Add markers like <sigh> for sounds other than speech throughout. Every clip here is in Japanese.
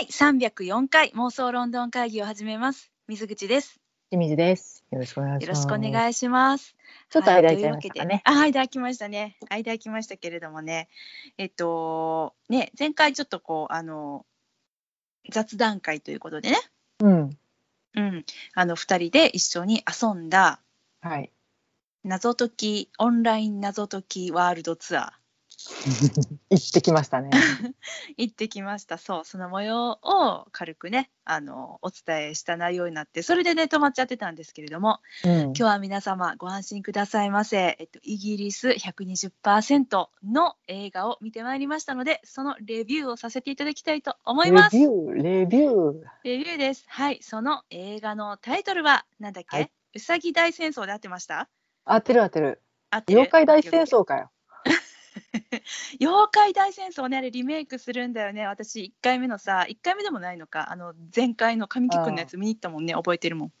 はい、304回妄想ロンドン会議を始めます。水口です。清水です。よろしくお願いします。よろしくお願いします。ちょっと間空いちゃいましたかね。あ、間空きましたね。間空きましたけれどもね。えっと、ね、前回ちょっとこう、あの、雑談会ということでね、うん。うん、あの、二人で一緒に遊んだはい。謎解き、オンライン謎解きワールドツアー。行ってきましたね。<laughs> 行ってきました。そう、その模様を軽くね、あの、お伝えした内容になって、それでね、止まっちゃってたんですけれども、うん今日は皆様ご安心くださいませ。えっと、イギリス120%の映画を見てまいりましたので、そのレビューをさせていただきたいと思います。レビュー、レビュー。レビューです。はい、その映画のタイトルは、なんだっけ、はいうさぎ大戦争で合ってました？合ってる合ってる。合ってる？妖怪大戦争かよ。<laughs> 妖怪大戦争ね、あれリメイクするんだよね。私、1回目のさ、1回目でもないのか、あの、前回の神木君のやつ見に行ったもんね、覚えてるもん。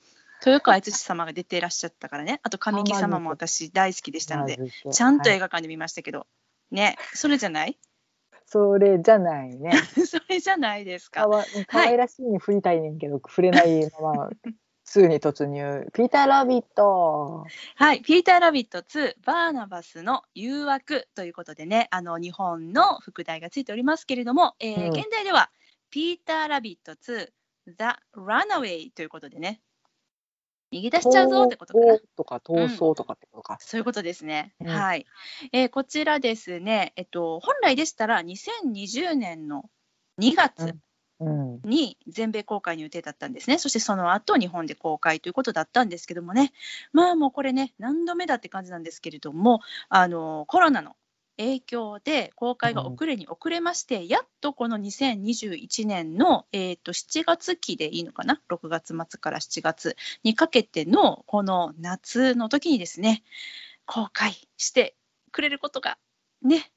豊川悦司様が出ていらっしゃったからね。あと、神木様も私大好きでしたので、ちゃんとはい映画館で見ましたけど、ね、それじゃない？それじゃないね。<laughs> それじゃないですか。かわ可愛らしいに振りたいねんけど、触れないまま、<laughs> 2に突入。ピーター・ラビット。はい、ピーター・ラビット2、バーナバスの誘惑ということでね、あの日本の副題がついておりますけれども、えーうん現代では、ピーター・ラビット2、The Runaway ということでね、逃げ出しちゃうぞってことかなとか逃走とかってことか。そういうことですね。うんはい、えーこちらですね、えっと、本来でしたら2020年の2月うん。に全米公開の予定だったんですね。そしてその後日本で公開ということだったんですけどもね、まあもうこれね、何度目だって感じなんですけれども、あのコロナの影響で公開が遅れに遅れまして、やっとこの2021年の、えー、と7月期でいいのかな、6月末から7月にかけてのこの夏の時にですね、公開してくれることがね、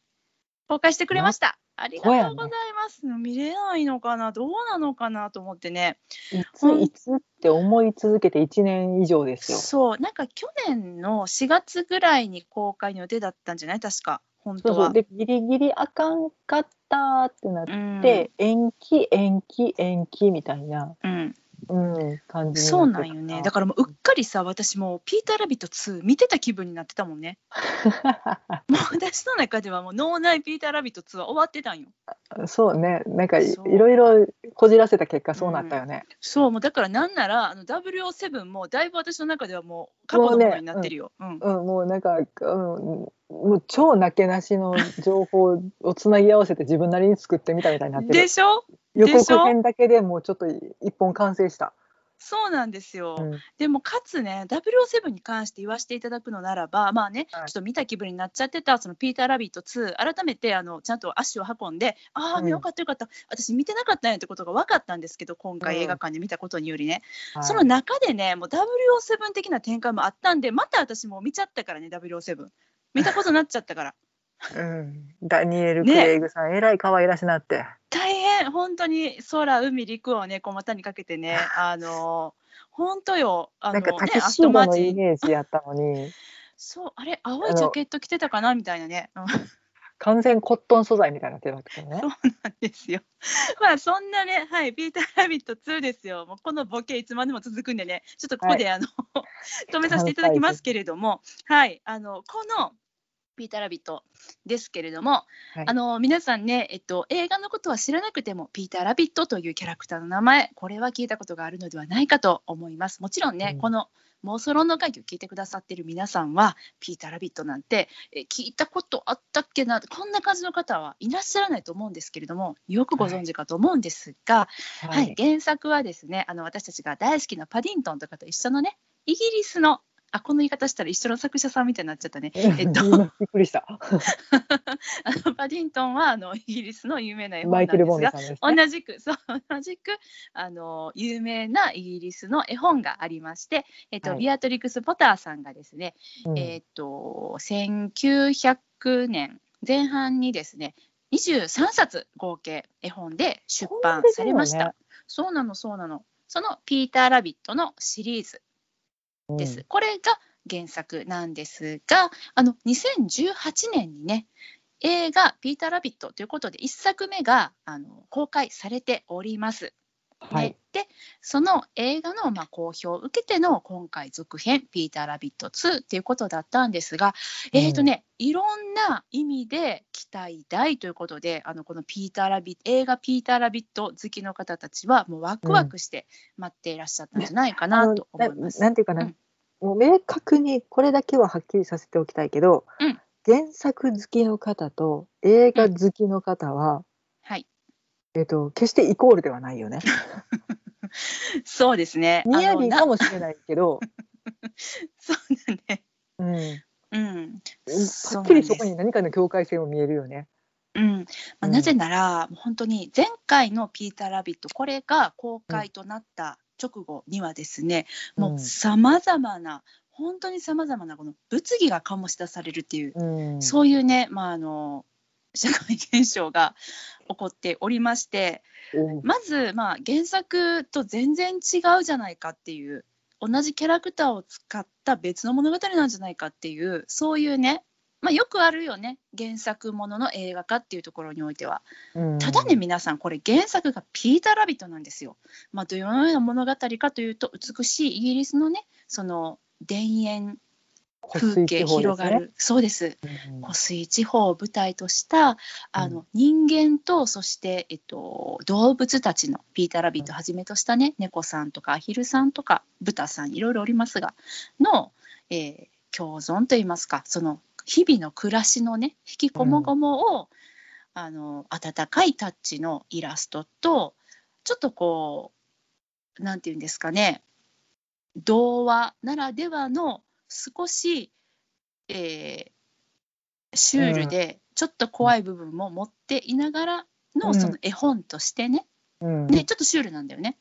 公開してくれました。ありがとうございます。見れないのかな、どうなのかなと思ってね。いつ、いつって思い続けて1年以上ですよ。そう、なんか去年の4月ぐらいに公開の予定だったんじゃない？確か、本当は。そうそう。で、ギリギリあかんかったってなっうんて、延期、延期、延期みたいな、うん、うん、感じにそうなんよね。だからもううっかりさ、私もうピーター・ラビット2見てた気分になってたもんね。<laughs> もう私の中ではもう脳内ピーター・ラビット2は終わってたんよ。そうね、なんかいそういろいろこじらせた結果そうなったよね。そう、もうだからなんなら、あの007もだいぶ私の中ではもう過去のものになってるよ。うんうん、もうなんか、うん、もう超なけなしの情報をつなぎ合わせて自分なりに作ってみたみたいになってる。でしょ？予告編だけでもうちょっと一本完成した。そうなんですよ。うん。でもかつね、007に関して言わせていただくのならば、まあね、はい。ちょっと見た気分になっちゃってた、そのピーター・ラビット2、改めてあのちゃんと足を運んで、ああ、うん。よかったよかった、私見てなかったんやってことが分かったんですけど、今回うん。映画館で見たことによりね、はい。その中でね、もう007的な展開もあったんで、また私もう見ちゃったからね、007。見たことになっちゃったから。うん、ダニエル・クねレイグさん、えらい可愛らしなって。大変、本当に空、海、陸をね、こう股にかけてね、<laughs> あの本当よ、あのなんかね、タキシードのイメージやったのに、そう、あれ、青いジャケット着てたかなみたいなね。うん完全コットン素材みたいになってたけどね <laughs> そう。なんですよ。まあそんなね、はい、ピーター・ラビット2ですよ。もうこのボケいつまでも続くんでね、ちょっとここで、あの <laughs> 止めさせていただきますけれども、はい、あのこのピーター・ラビットですけれども、はい。あの皆さんね、えっと、映画のことは知らなくても、ピーター・ラビットというキャラクターの名前、これは聞いたことがあるのではないかと思います。もちろんね、うん。この妄想論の会議を聞いてくださっている皆さんは、ピーター・ラビットなんて、え聞いたことあったっけな、こんな感じの方はいらっしゃらないと思うんですけれども、よくご存知かと思うんですが、はい、原作はですね、あの私たちが大好きなパディントンとかと一緒のね、イギリスの、あ、この言い方したら一緒の作者さんみたいになっちゃったね。えっと今 <laughs> びっくりした。<laughs> あのパディントンはあのイギリスの有名な絵本なんですが、すね。同じく、そう、同じく、あの、有名なイギリスの絵本がありまして、えっと、はいビアトリクス・ポターさんがですね、うんえっと、1900年前半にですね、23冊合計絵本で出版されました。そんな出そうなの、そうなの。そのピーター・ラビットのシリーズです。うんこれが原作なんですが、あの2018年にね、映画「ピーター・ラビット」ということで1作目があの公開されております。はいね、でその映画のまあ好評を受けての今回続編「ピーター・ラビット2」っていうことだったんですが、うん。えーとね、いろんな意味で期待大ということであのこのピーターラビ映画「ピーター・ラビット」好きの方たちはもうワクワクして待っていらっしゃったんじゃないかあなのと思います。ななんていうかな、うん。もう明確にこれだけははっきりさせておきたいけど、うん。原作好きの方と映画好きの方は、はい、えっと決してイコールではないよね。<laughs> <laughs> そうですね。ニヤあのなリかもしれないけど、<laughs> そうだね。うん、うん。パッキリそこに何かの境界線を見えるよね。うんまあ、うんなぜなら、もう本当に前回の「ピーター・ラビット」これが公開となった直後にはですね、もうさまざまな本当にさまざまなこの物議が醸し出されるっていう、うん、そういうね、まあ、あの社会現象が起こっておりましてうんまず、まあ、原作と全然違うじゃないかっていう同じキャラクターを使った別の物語なんじゃないかっていうそういうね、まあ、よくあるよね原作ものの映画化っていうところにおいては。うんただね皆さんこれ原作がピーター・ラビットなんですよ。まあ、どのような物語かというと美しいイギリスのねその田園風景広がる、そうです。うん湖水地方を舞台としたあの、人間とそして、えっと、動物たちのピーター・ラビットをはじめとしたね、猫さんとかアヒルさんとか豚さんいろいろおりますがの、えー共存といいますかその日々の暮らしのね引きこもごもを、あの温かいタッチのイラストとちょっとこうなんていうんですかね童話ならではの少し、えーシュールでちょっと怖い部分も持っていながらの、うん。その絵本としてね。うん。ねちょっとシュールなんだよね。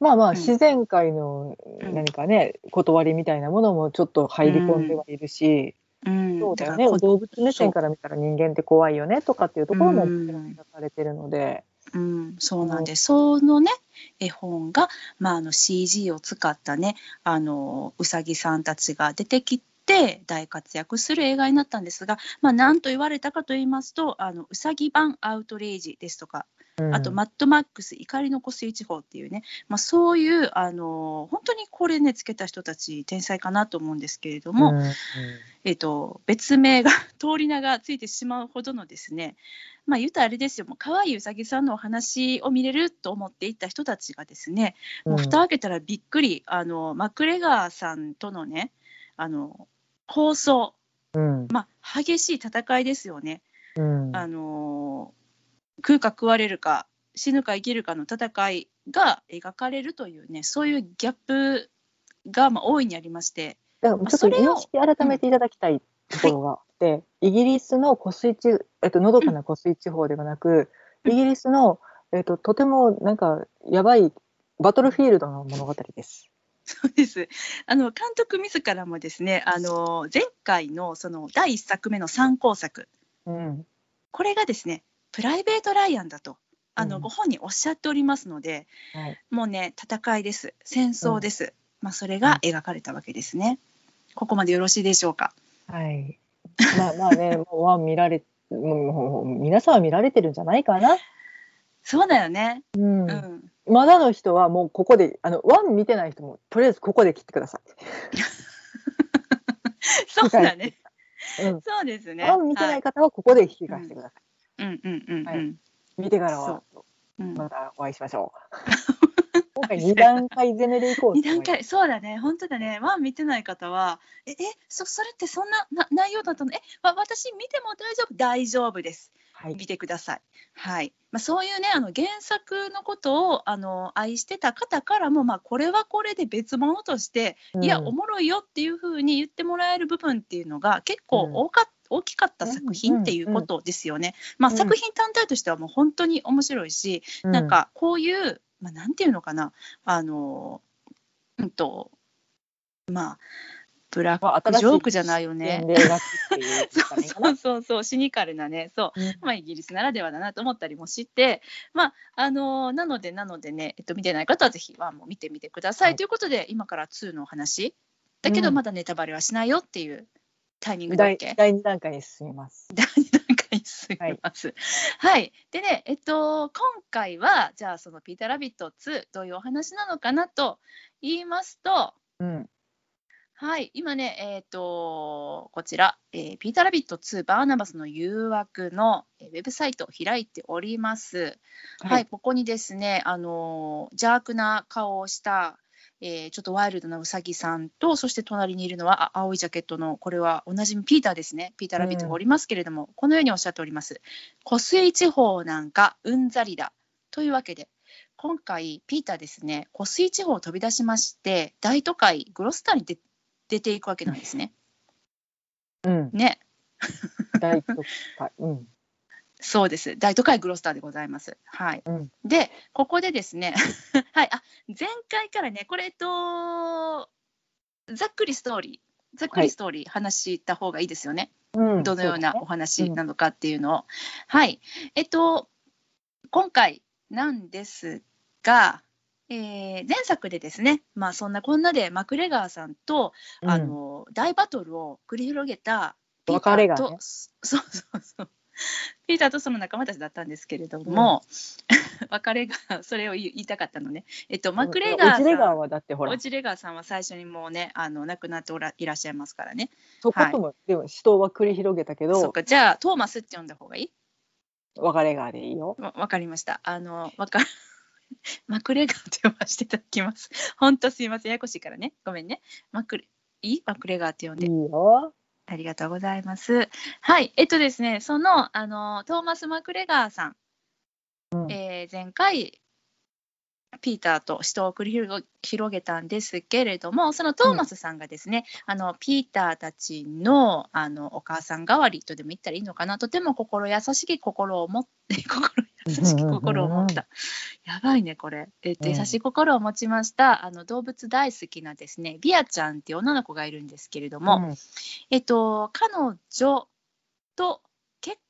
まあまあん。自然界のうん。何かね、断りみたいなものもちょっと入り込んではいるし、うん、そうだよね。動物目線から見たら人間って怖いよねとかっていうところも描かれてるので、うん、そうなんです。そのね、絵本が、まあ、あの CG を使ったね、あのうさぎさんたちが出てきて大活躍する映画になったんですが、まあ、何と言われたかと言いますと、あのうさぎ版アウトレイジですとか、あと、マッドマックス怒りの湖水地方っていうね、まあ、そういうあの本当にこれねつけた人たち天才かなと思うんですけれども、うんうん。えっと、別名が <laughs> 通り名がついてしまうほどのですね。まあ言うたらあれですよ。もう可愛いうさぎさんのお話を見れると思っていた人たちがですねもう蓋開けたらびっくりあのマクレガーさんとのねあの構想、うん。まあ、激しい戦いですよね。うん。あの食うか食われるか死ぬか生きるかの戦いが描かれるというねそういうギャップがまあ大いにありまして。だからちょっと認識改めていただきたいところがあって、イギリスの湖水地、えっと、のどかな湖水地方ではなく、うんイギリスの、えっと、とてもなんかやばいバトルフィールドの物語です。そうです。あの監督自らもですね、あの前回のその第一作目の参考作、うんこれがですね、プライベート・ライアンだと。あのうんご本人おっしゃっておりますので、はいもうね戦いです戦争です、まあ、それが描かれたわけですね。ここまでよろしいでしょうか？はい。まあまあね、<laughs> もうワン見られ、もう皆さんは見られてるんじゃないかな。そうだよね。うんうん。まだの人はもうここで、あの、ワン見てない人も、とりあえずここで切ってくださ <laughs> そうだね。い。うん。そうですね。ワン見てない方はここで引き返してください。はい。うんうんうんうん。はい。見てからは、う。ん。またお会いしましょう。<laughs> 今回二段階攻めでいこう。二段階そうだね。本当だね。ワン見てない方はええそそれってそんなな内容だったの？えわ私見ても大丈夫？大丈夫です。はい。見てください。はい、まあ、そういうねあの原作のことをあの愛してた方からも、まあ、これはこれで別物として、いやおもろいよっていうふうに言ってもらえる部分っていうのが結構うん。多かっ大きかった作品っていうことですよね。まあ、うん。作品単体としてはもう本当に面白いし、うなん、かこういう、まあ、なんていうのかな、あの、うんと、まあ、ブラックジョークじゃないよね。そう <laughs> そうそうそう、シニカルなね、そう、うんまあ、イギリスならではだなと思ったりもして、まあ、あのなので、なのでね、えっと、見てない方はぜひワンも見てみてください、はい。ということで、今から2のお話、だけどうん。まだネタバレはしないよっていうタイミングだっ第け、第二段階に進みます。<laughs> 第2段いすみません。はい、でね、えっと、今回は、じゃあ、そのピーター・ラビット2、どういうお話なのかなと言いますと、うん。はい、今ね、えっ、と、こちら、えーピーター・ラビット2バーナバスの誘惑のえーウェブサイトを開いております。はい、。ここにですね、あのー邪悪な顔をした、えーちょっとワイルドなウサギさんと、そして隣にいるのはあ青いジャケットの、これはおなじみピーターですね。ピーター・ラビットがおりますけれども、このようにおっしゃっております。湖水地方なんかうんざりだ。というわけで、今回、ピーターですね、湖水地方を飛び出しまして、大都会、グロスターに出出ていくわけなんですね。うん。ね。<laughs> 大都会。うん。そうです。大都会グロスターでございます。はい。うん。で、ここでですね、<laughs> はい、あ前回からね、これ、えっと、ざっくりストーリー、ざっくりストーリー、話した方がいいですよね。うん。どのようなおそ話なのかっていうのを。はい。えっと、今回なんですが、えー前作でですね、まあ、そんなこんなでマクレガーさんと、あ、の大バトルを繰り広げた別れがねそうそうそう <laughs> ピーターとその仲間たちだったんですけれども、<laughs> 別れがそれを言いたかったのね、えっと、うんマクレガーさんオチレガーはだってほらオ、チレガーさんは最初にもうねあの亡くなっておらいらっしゃいますからねそことも、でも死闘は繰り広げたけど、そっかじゃあトーマスって呼んだ方がいい？別れがでいいよ。わわかりました。あの、わか <laughs> マクレガーと呼ばせていただきます。本当すいません。ややこしいからね。ごめんね。マクレ、いい？マクレガーって呼んいいで。よ。ありがとうございます。はい。えっとですね、その、あの、トーマス・マクレガーさん、うんえー前回、ピーターと死闘を繰り広げたんですけれども、そのトーマスさんがですね、あのピーターたちのあのお母さん代わりとでも言ったらいいのかな、とても心優しき心を持って、<laughs> 心優しき心を持った、やばいね、これ、えっと、うん。優しい心を持ちました、あの動物大好きなですね、ビアちゃんっていう女の子がいるんですけれども、うん。えっと、彼女と結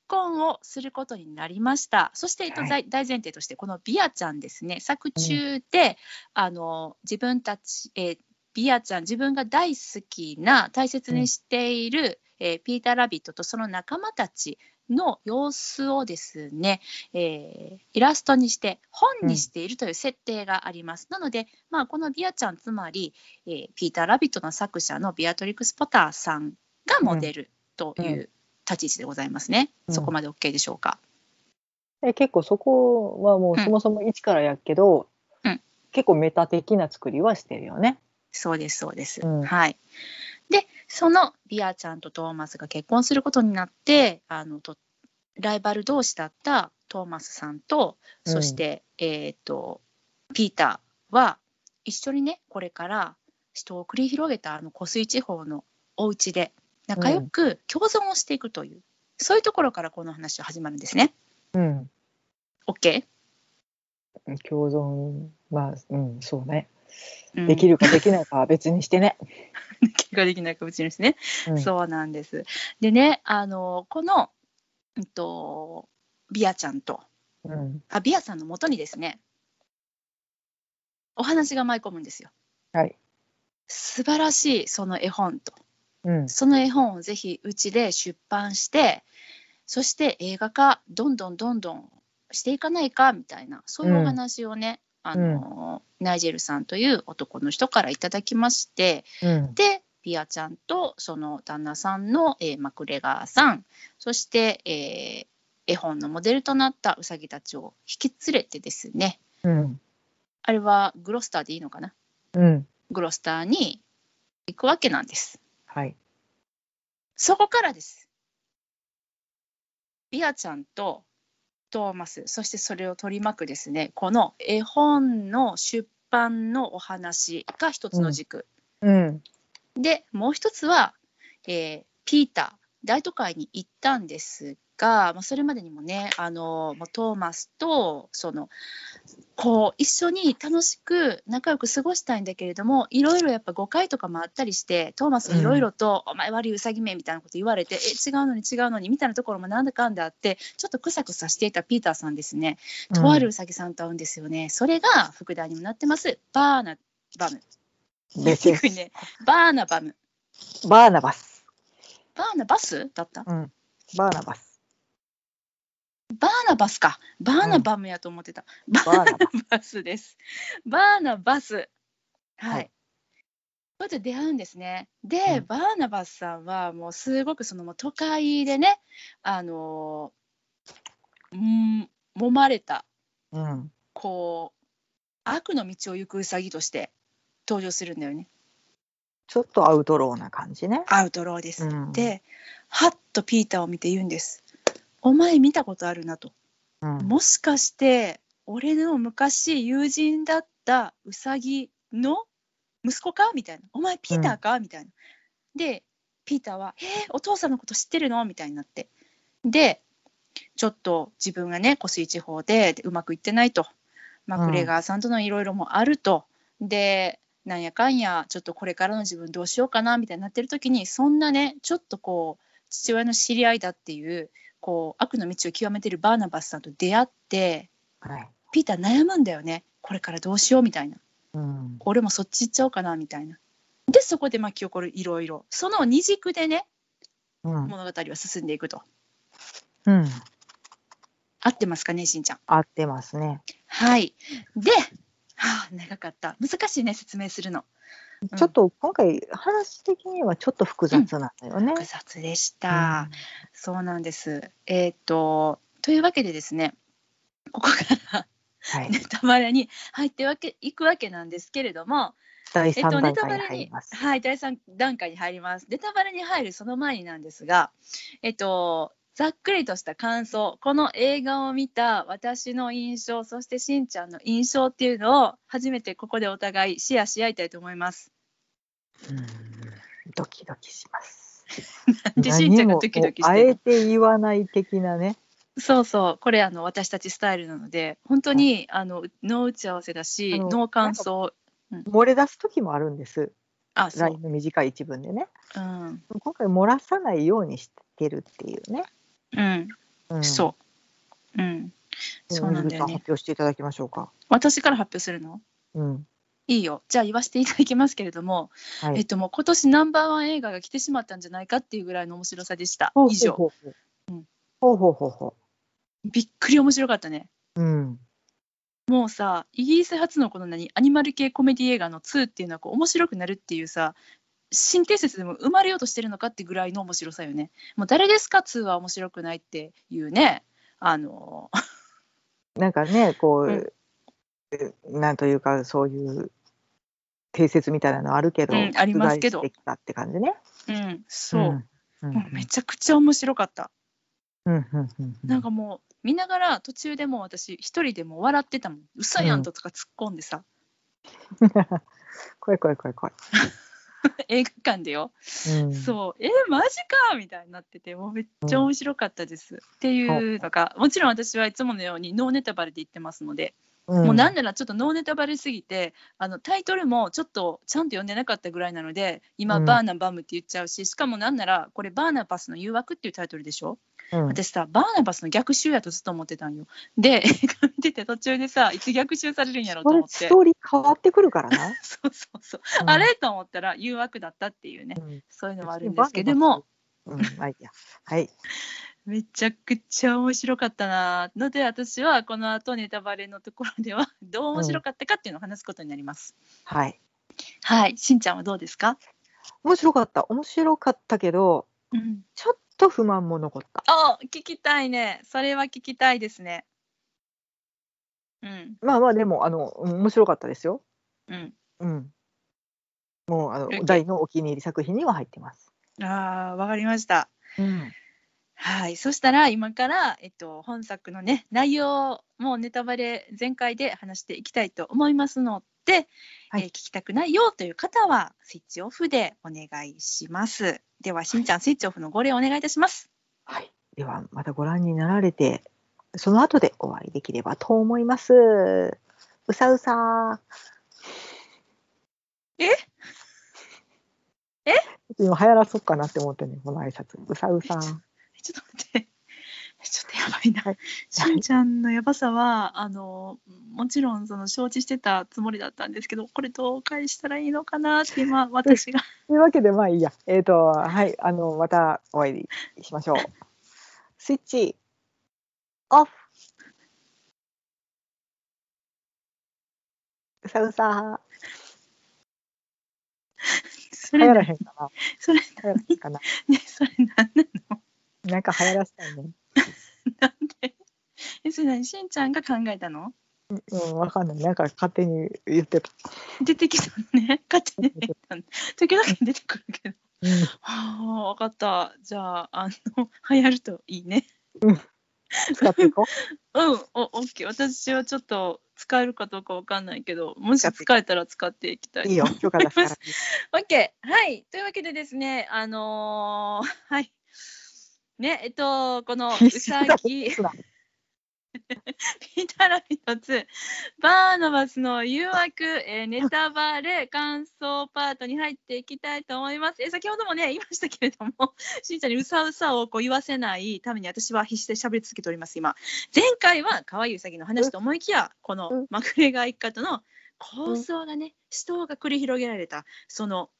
婚をすることになりました。そして、えっと、はい。大大前提として、このビアちゃんですね、作中で、あの自分たち、えービアちゃん、自分が大好きな、大切にしている、えーピーター・ラビットとその仲間たちの様子をですね、えーイラストにして本にしているという設定があります。なので、まあ、このビアちゃん、つまり、えーピーター・ラビットの作者のビアトリックス・ポターさんがモデルといううん立ち位置でございますね。うんそこまで OK でしょうか。で結構そこはもううんそもそも一からやっけど、うん結構メタ的な作りはしてるよね。そうです、そうです。うんはい。で、そのビアちゃんとトーマスが結婚することになって、あのとライバル同士だったトーマスさんと、そして、えっ、と、ピーターは一緒にね、これから人を繰り広げたあの湖水地方のお家で仲良く共存をしていくという、そういうところからこの話は始まるんですね。うん。OK? 共存は、うん、そうね。うんできるかできないかは別にしてね。気ができないかもしれないですね。うん、そうなんです。でね、あのこの、うんと、ビアちゃんとうん。あビアさんのもとにですね、お話が舞い込むんですよ。はい。素晴らしいその絵本と、うん。その絵本をぜひうちで出版して、そして映画化、どんどんどんどんしていかないかみたいな、そういうお話をね、あのナイジェルさんという男の人からいただきまして、うん。で、ピアちゃんとその旦那さんの、えーマクレガーさん、そして、えー絵本のモデルとなったウサギたちを引き連れてですね、うん。あれはグロスターでいいのかな？うん。グロスターに行くわけなんです。はい。そこからです。ビアちゃんとトーマス、そしてそれを取り巻くですね、この絵本の出版のお話が一つの軸。うん。で、もう一つは、えーピーター、大都会に行ったんですが、まあ、それまでにもね、あのトーマスとそのこう一緒に楽しく仲良く過ごしたいんだけれども、いろいろやっぱ誤解とかもあったりして、トーマスにいろいろと、お前悪いウサギめみたいなこと言われて、え、違うのに違うのにみたいなところもなんだかんだあって、ちょっとくさくさしていたピーターさんですね、とあるウサギさんと会うんですよね。それが副題にもなってます、バーナバム。ね。バーナバム。バーナバス。バーナバス？だった？うん。バーナバス。バーナバスか。バーナバムやと思ってた。バーナバスです。バーナバス。はい。はいこうやって出会うんですね。で、うんバーナバスさんはもうすごくそのもう都会でね、あのーうん、揉まれた、うん。こう、悪の道を行くウサギとして登場するんだよね。ちょっとアウトローな感じね。アウトローです。うんで、はっとピーターを見て言うんです。お前見たことあるなと。うん。もしかして俺の昔友人だったウサギの息子かみたいな「お前ピーターかみたいな。でピーターは「えー、お父さんのこと知ってるの?」みたいになってでちょっと自分がね湖水地方ででうまくいってないとマクレガーさんとのいろいろもあると、でなんやかんやちょっとこれからの自分どうしようかなみたいになってる時にそんなねちょっとこう父親の知り合いだっていうこう悪の道を極めてるバーナバスさんと出会ってはい。ピーター悩むんだよねこれからどうしようみたいなうん。俺もそっち行っちゃおうかなみたいなでそこで巻き起こるいろいろその二軸でねうん。物語は進んでいくとうん。合ってますかねしんちゃん合ってますね。はいで、はあ、長かった難しいね説明するのうんちょっと今回話的にはちょっと複雑なんだよね。複雑でした、そうなんですえっ、とというわけでですねここからはい。ネタバレに入ってわけいくわけなんですけれども、第えっと、3ネ段階にタバレに入ります。はい、第3段階に入ります。ネタバレに入るその前になんですが、えっと、ざっくりとした感想、この映画を見た私の印象、そしてしんちゃんの印象っていうのを初めてここでお互いシェアし合いたいと思います。うんドキドキします。<laughs> で、しんちゃんがドキドキしてるあえて言わない的なね。そうそう、これあの私たちスタイルなので、本当にあの脳打ち合わせだし、脳感想、漏れ出す時もあるんです。あ、LINE、の短い一文でね。うん、今回漏らさないようにしてるっていうね。うん、うん、そう、うん、そうなんだよね発。表していただきましょうか。私から発表するの？うん。いいよ。じゃあ言わせていただきますけれども、はい。えっともう今年ナンバーワン映画が来てしまったんじゃないかっていうぐらいの面白さでした。以上。ほうほうほうほうほうほびっくり面白かったね。う。うん。もうさ、イギリス初のこの何、アニマル系コメディ映画の2っていうのはこう面白くなるっていうさ、新定説でも生まれようとしてるのかってぐらいの面白さよね。もう誰ですか2は面白くないっていうね、あの、なんかね、こう、うんえなんというか、そういう定説みたいなのあるけど、うんありますけど覆してきたって感じね。うん、そう。うん。うんもうめちゃくちゃ面白かった。うんうんうんうんなんかもう見ながら途中でもう私一人でもう笑ってたもん。嘘やんとか突っ込んでさ、<laughs> 怖い怖い怖い怖い。<laughs> 映画館でよ。うん、そう、えマジかみたいになってて、もうめっちゃ面白かったです。っていうのが、もちろん私はいつものようにノーネタバレで言ってますので、うん、もうなんならちょっとノーネタバレすぎて、あのタイトルもちょっとちゃんと読んでなかったぐらいなので、今、うん。バーナバムって言っちゃうし、しかもなんなら、これ、バーナバスの誘惑っていうタイトルでしょ？うん、私さ、バーナバスの逆襲やとずっと思ってたんよ。で、<laughs> 見てて途中でさ、いつ逆襲されるんやろうと思ってスト。ーリー変わってくるから？な。<laughs> そうそうそう。うんあれと思ったら誘惑だったっていうね、うんそういうのはあるんですけども、、うん、まあいいや。はい。<laughs> めちゃくちゃ面白かったなので私はこの後ネタバレのところではどう面白かったかっていうのを話すことになります。はい。はい、しんちゃんはどうですか？面白かった。面白かったけど、うん、ちょっと不満も残った。あ、聞きたいね。それは聞きたいですね。うん、まあまあ、でも、あの、うん面白かったですよ。うん。うん。もう、あの大のお気に入り作品には入ってます。ああ、わかりました。うん。はい、そしたら今から、えっと、本作のね内容もうネタバレ全開で話していきたいと思いますので、はいえー聞きたくないよという方はスイッチオフでお願いします。ではしんちゃんスイッチオフのご例お願いいたします。はい。では、またご覧になられて、その後でお会いできればと思います。うさうさえ？え？今流行らそうかなって思ってね、この挨拶。うさうさちょっと待って。ちょっとやばいな。しんちゃんのやばさは、あの、もちろんその承知してたつもりだったんですけど、これどう返したらいいのかなって今、<laughs> 私が。というわけで、まあいいや。えっ、と、はい。あの、またお会いしましょう。スイッチオフうさうさそれな流行らへんかな？それ流行らへんかな？ねそれなんなの？なんか流行らせたいね。なんでえそれ何？しんちゃんが考えたの？うん、わかんない。なんか勝手に言ってた。出てきたのね。勝手に出てきたの。時々出てくるけど。うん、はあ分かった。じゃああの流行るといいね。使っていこう。<laughs> ん。おオッケー私はちょっと使えるかどうかわかんないけどもし使えたら使っていきたう。いいいよ。許可出した。ら。<laughs> オッケー。はい。というわけでですねあのーはいねえっとこのうさぎピーターラビット2バーナバスの誘惑、えーネタバレ感想パートに入っていきたいと思います。えー先ほどもね言いましたけれども <laughs> しんちゃんにうさうさをこう言わせないために私は必死で喋り続けております今。前回は可愛いうさぎの話と思いきやこのうんマクレガー一家との構想がね死闘が繰り広げられたその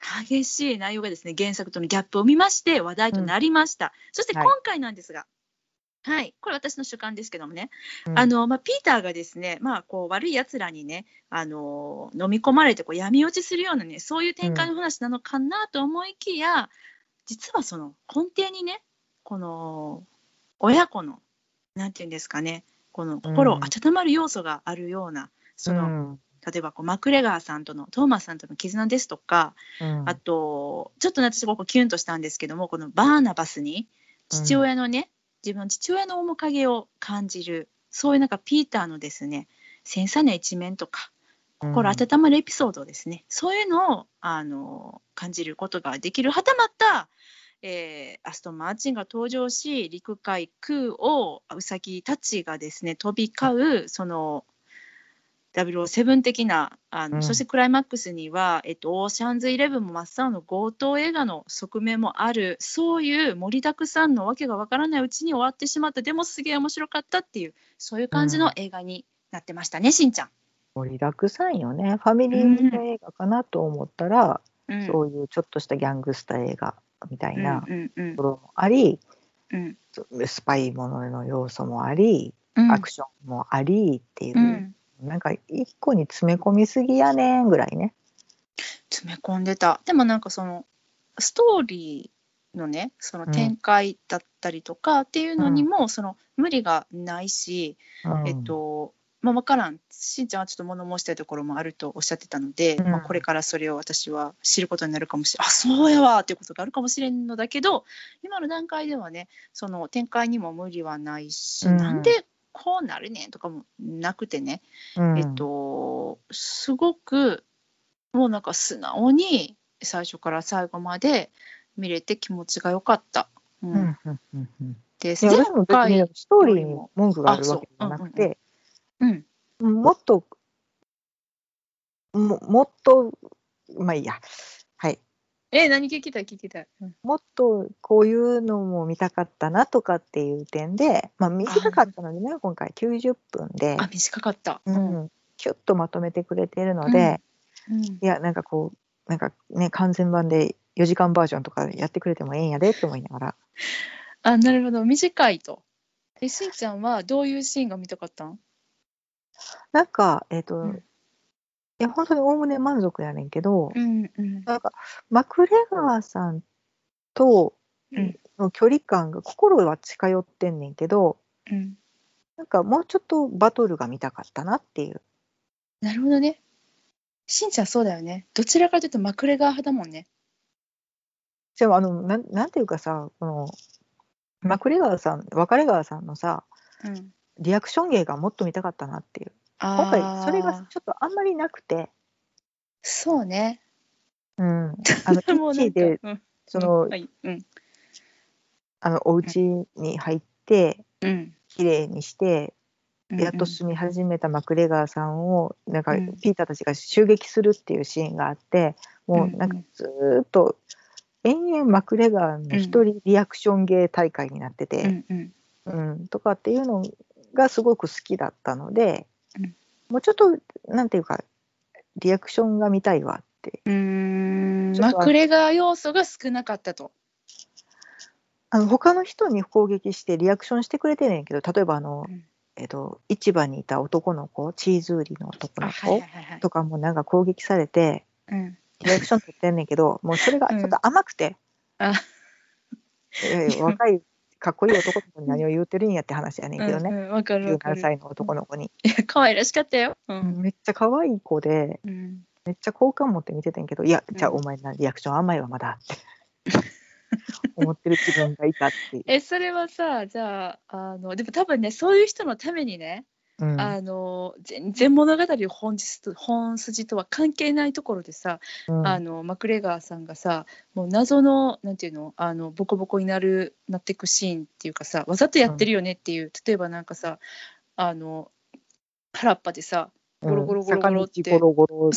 激しい内容がですね原作とのギャップを見まして話題となりました、そしてはい。今回なんですがはい、これ私の主観ですけどもね、うん。あのまあ、ピーターがですね、まあ、こう悪いやつらにねあの飲み込まれてこう闇落ちするようなねそういう展開の話なのかなと思いきや、実はその根底にねこの親子のなんていうんですかねこの心を温まる要素があるような、そのうん例えばこうマクレガーさんとのトーマスさんとの絆ですとか、うん。あとちょっとね私ここキュンとしたんですけどもこのバーナバスに父親のね、自分の父親の面影を感じるそういうなんかピーターのですね繊細な一面とか心温まるエピソードですね、そういうのをあの感じることができる。はたまた、えーアストン・マーチンが登場し陸海空をウサギたちがですね飛び交うその007的なあの、うん。そしてクライマックスには、えっと、オーシャンズイレブンも真っ青の強盗映画の側面もあるそういう盛りだくさんのわけがわからないうちに終わってしまったでもすげえ面白かったっていうそういう感じの映画になってましたね、しんちゃん。盛りだくさんよね。ファミリー向け映画かなと思ったら、うん。そういうちょっとしたギャングスター映画みたいなとうんうん。ころもあり、うん。スパイものの要素もあり、うん。アクションもありっていう、うんなんか一個に詰め込みすぎやねんぐらいね。詰め込んでた。でもなんかそのストーリーのねその展開だったりとかっていうのにも、その無理がないし、うん。えっとまあ、分からん。しんちゃんはちょっと物申したいところもあるとおっしゃってたので、うん。まあ、これからそれを私は知ることになるかもしれないあそうやわっていうことがあるかもしれんのだけど今の段階ではねその展開にも無理はないし、うん。なんでこうなるねんとかもなくてね、うん。えっと、すごくもうなんか素直に最初から最後まで見れて気持ちが良かった。うん。うんうんうんうん。ですいや私も別にストーリーにも文句があるわけじゃなくて、う。ん、もっとももっとまあいいや。はいえ何聞きたい聞きたい。うん。もっとこういうのも見たかったなとかっていう点で、まあ、短かったのでね今回90分で、あ短かった。うん、キュッとまとめてくれているので、うん。いやなんかこうなんかね完全版で4時間バージョンとかやってくれてもええんやでって思いながら。<laughs> あなるほど。短いと。えしんちゃんはどういうシーンが見たかったん？なんかえっ、と、うんいや本当におおむね満足やねんけど、うんうんなんかマクレガーさんとうんの距離感が心は近寄ってんねんけどうんなんかもうちょっとバトルが見たかったなっていうなるほどね。しんちゃんそうだよね。どちらかというとマクレガー派だもんね。でもあのなんなんていうかさこのマクレガーさん別れ川さんのさうん、リアクション芸がもっと見たかったなっていう今あ回それがーちょっとあんまりなくて、そうね。うん、あのキ <laughs> もうなんかッチンでうん。その,、はい。うん。あのお家に入ってうん。綺麗にしてうんやっと住み始めたマクレガーさんをなんかうん。ピーターたちが襲撃するっていうシーンがあってもうなんかずーっと延々マクレガーの一人リアクション芸大会になってうて、んうん。うん。とかっていうのがすごく好きだったので、うんもうちょっとなんていうかリアクションが見たいわって。うーん。ちょっとマクレガー要素が少なかったと。あの他の人に攻撃してリアクションしてくれてんねんけど例えばあの、うん。えっと、市場にいた男の子チーズ売りの男の子とかもなんか攻撃されてうん。リアクション取ってんねんけどもうそれがちょっと甘くて、<laughs> あ。えー若いかっこいい男の子に何を言うてるんやって話やねんけどね、うんうんわかるわか17る歳の男の子に、いや可愛らしかったよ。うん。めっちゃ可愛い子でうんめっちゃ好感持って見ててんけどいやじゃあうんお前なリアクション甘いわまだ。って思ってる自分がいたっていう。<laughs> えそれはさじゃああのでも多分ねそういう人のためにね、うん。あの全然物語の本質と本筋とは関係ないところでさ、うん。あのマクレガーさんがさもう謎のなんていうのあのボコボコになるなっていくシーンっていうかさわざとやってるよねっていう、例えばなんかさあの原っぱでさゴロゴロゴロゴロって。ゴロゴロ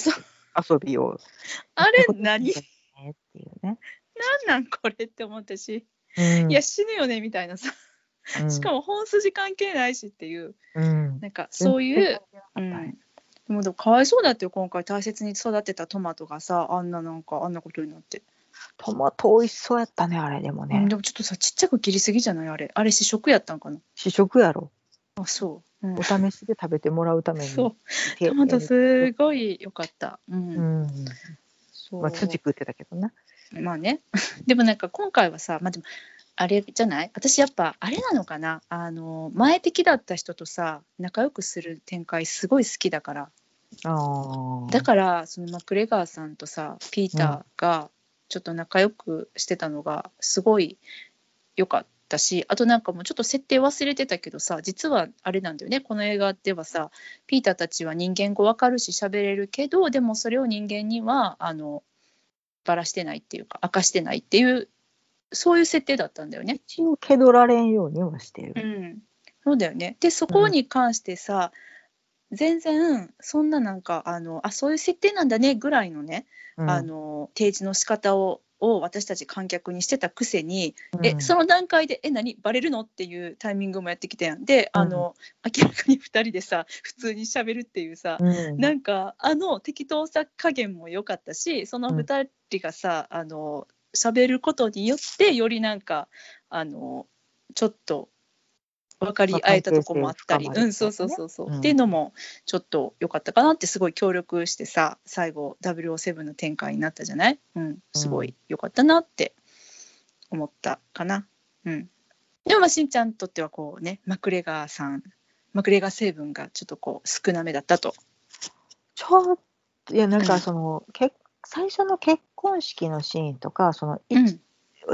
遊びを。<laughs> あれ何？ね <laughs> っていうね。なんなんこれって思ったし、うん。いや死ぬよねみたいなさ <laughs> しかも本筋関係ないしっていう。うん、なんかそういう。うん、でもでもかわいそうだってよ。今回大切に育てたトマトがさあんななんかあんなことになって、トマト美味しそうやったねあれでもね。うん、。でもちょっとさちっちゃく切りすぎじゃない？あれ。あれ試食やったんかな？試食やろ。あそう、うん。お、試しで食べてもらうために。そう。手トマトすごい良かった。うん、うん。そう。まあ土食ってたけどな。まあね。<laughs> でもなんか今回はさまあでもあれじゃない？私やっぱあれなのかな？あの前敵だった人とさ仲良くする展開すごい好きだから。ああ。だからそのマクレガーさんとさピーターがちょっと仲良くしてたのがすごい良かったしあとなんかもうちょっと設定忘れてたけどさ実はあれなんだよね？この映画ではさピーターたちは人間語わかるし喋れるけどでもそれを人間にはあのばらしてないっていうか明かしてないっていうそういう設定だったんだよね。一応られんようにはしてる。うん、そうだよね。でそこに関してさ、全然そんななんかあのあそういう設定なんだねぐらいのね、うんあの提示の仕方をを私たち観客にしてたくせに、うんえその段階で「え何？バレるの?」っていうタイミングもやってきたやんで、あの明らかに2人でさ普通にしゃべるっていうさ、うんなんかあの適当さ加減も良かったしその2人がさ、あの喋ることによってよりなんかあのちょっと分かり合えたとこもあったり、うんそうそうそうそう、うん。っていうのもちょっと良かったかなってすごい協力してさ最後007の展開になったじゃない、うん、すごい良かったなって思ったかな。うん、でもまあしんちゃんにとってはこうねマクレガーさんマクレガー成分がちょっとこう少なめだったと。ちょっといやなんかうん。その、け最初の結婚式のシーンとかその、いうん。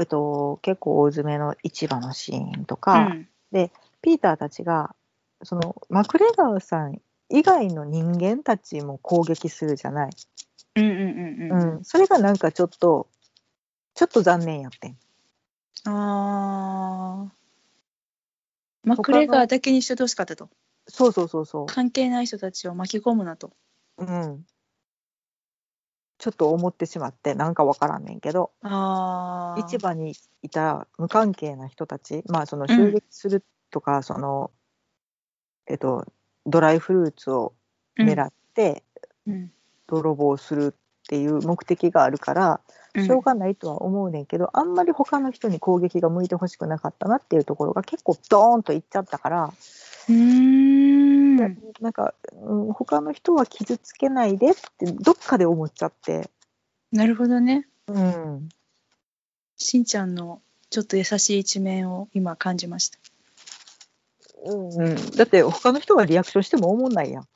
えっと、結構大詰めの市場のシーンとうか、んピーターたちがそのマクレガーさん以外の人間たちも攻撃するじゃない、うんうんうんうん。うん、それがなんかちょっとちょっと残念やってん。ああ。マクレガーだけにしてほしかったと。そうそうそうそ関係ない人たちを巻き込むなと。う、うん、ちょっと思ってしまってなんかわからんねんけど。市場にいた無関係な人たちまあその襲撃するとか、そのえっとドライフルーツを狙ってうん。泥棒するっていう目的があるから、うんしょうがないとは思うねんけどあんまり他の人に攻撃が向いてほしくなかったなっていうところが結構ドーンといっちゃったから、うーん。なんか、うん、他の人は傷つけないでってどっかで思っちゃって、なるほどね。うん、しんちゃんのちょっと優しい一面を今感じました。うん、だって他の人がリアクションしても思んないやん。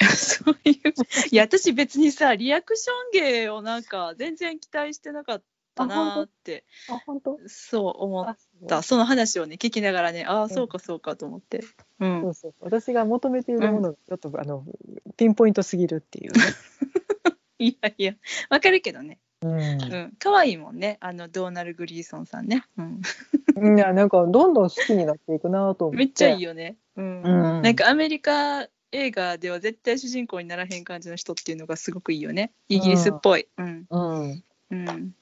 <laughs> そういう。いや、私別にさ、リアクション芸をなんか全然期待してなかったなーって、あ本当？そう思っあた。その話をね、聞きながらね、ああ、んそうかそうかと思って。う。んそうそう私が求めているものがちょっと、あのピンポイントすぎるっていうね。<laughs> いやいや、わかるけどね。うんうん。可愛いもんね。あの、ドーナル・グリーソンさんね。うん。いやなんかどんどん好きになっていくなと思って。めっちゃいいよ。よね。うん。うんなんかアメリカ映画では絶対主人公にならへん感じの人っていうのがすごくいいよね。イギリスっぽい。うん。うん、うん。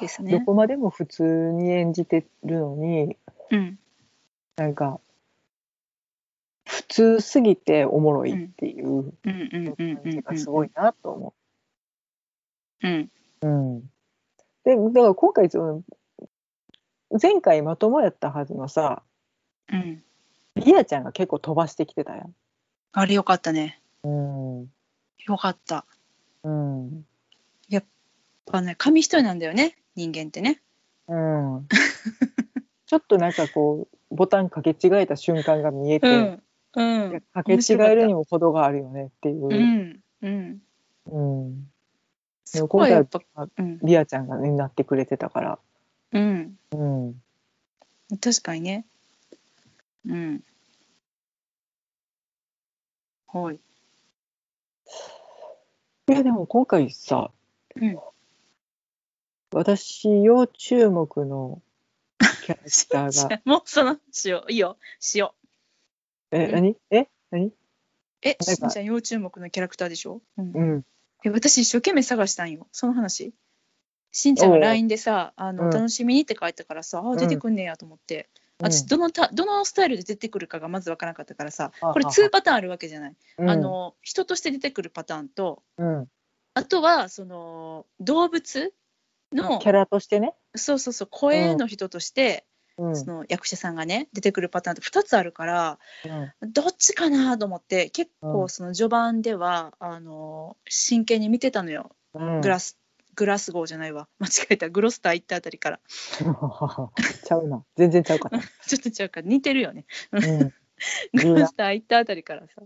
ですどね。こまでも普通に演じてるのにうん。なんか普通すぎておもろいっていう感じがすごいなと思うん。う。うん、でだから今回その前回まともやったはずのさうん。リアちゃんが結構飛ばしてきてたやん。あれよかったね。うんよかった。うんやっぱね、紙一重なんだよね、人間ってね。うん、ちょっとなんかこうボタンかけ違えた瞬間が見えて、うん。うん。かけ違えるにも程があるよねっていう。うん。うん。うん今回こは。リアちゃんがねなってくれてたから。うん。うん確かにね。うん。はい。いやでも今回さ、うん私要注目の <laughs> キャラクターが。<laughs> もうその塩いいよ。塩えうん。何？え何？えしんちゃん要注目のキャラクターでしょ、うん。うん。え私一生懸命探したんよ。その話。しんちゃんが LINE でさ「あのうん。楽しみに」って書いたからさ、あ出てくんねやと思って、私どのたどのスタイルで出てくるかがまず分からなかったからさあこれあ2パターンあるわけじゃない、うん。あの人として出てくるパターンとうん。あとはその動物のキャラとしてね、そうそうそう声の人として、うん。その役者さんがね出てくるパターンって2つあるからうん。どっちかなと思って結うん。構その序盤ではあの真剣に見てたのよ。うん、グラスグラスゴーじゃないわ。間違えた。グロスター行ったあたりから。<laughs> ちゃうな。全然ちゃうかった、<laughs> ちょっと違うか。似てるよね。うん。<laughs> グロスター行ったあたりからさ。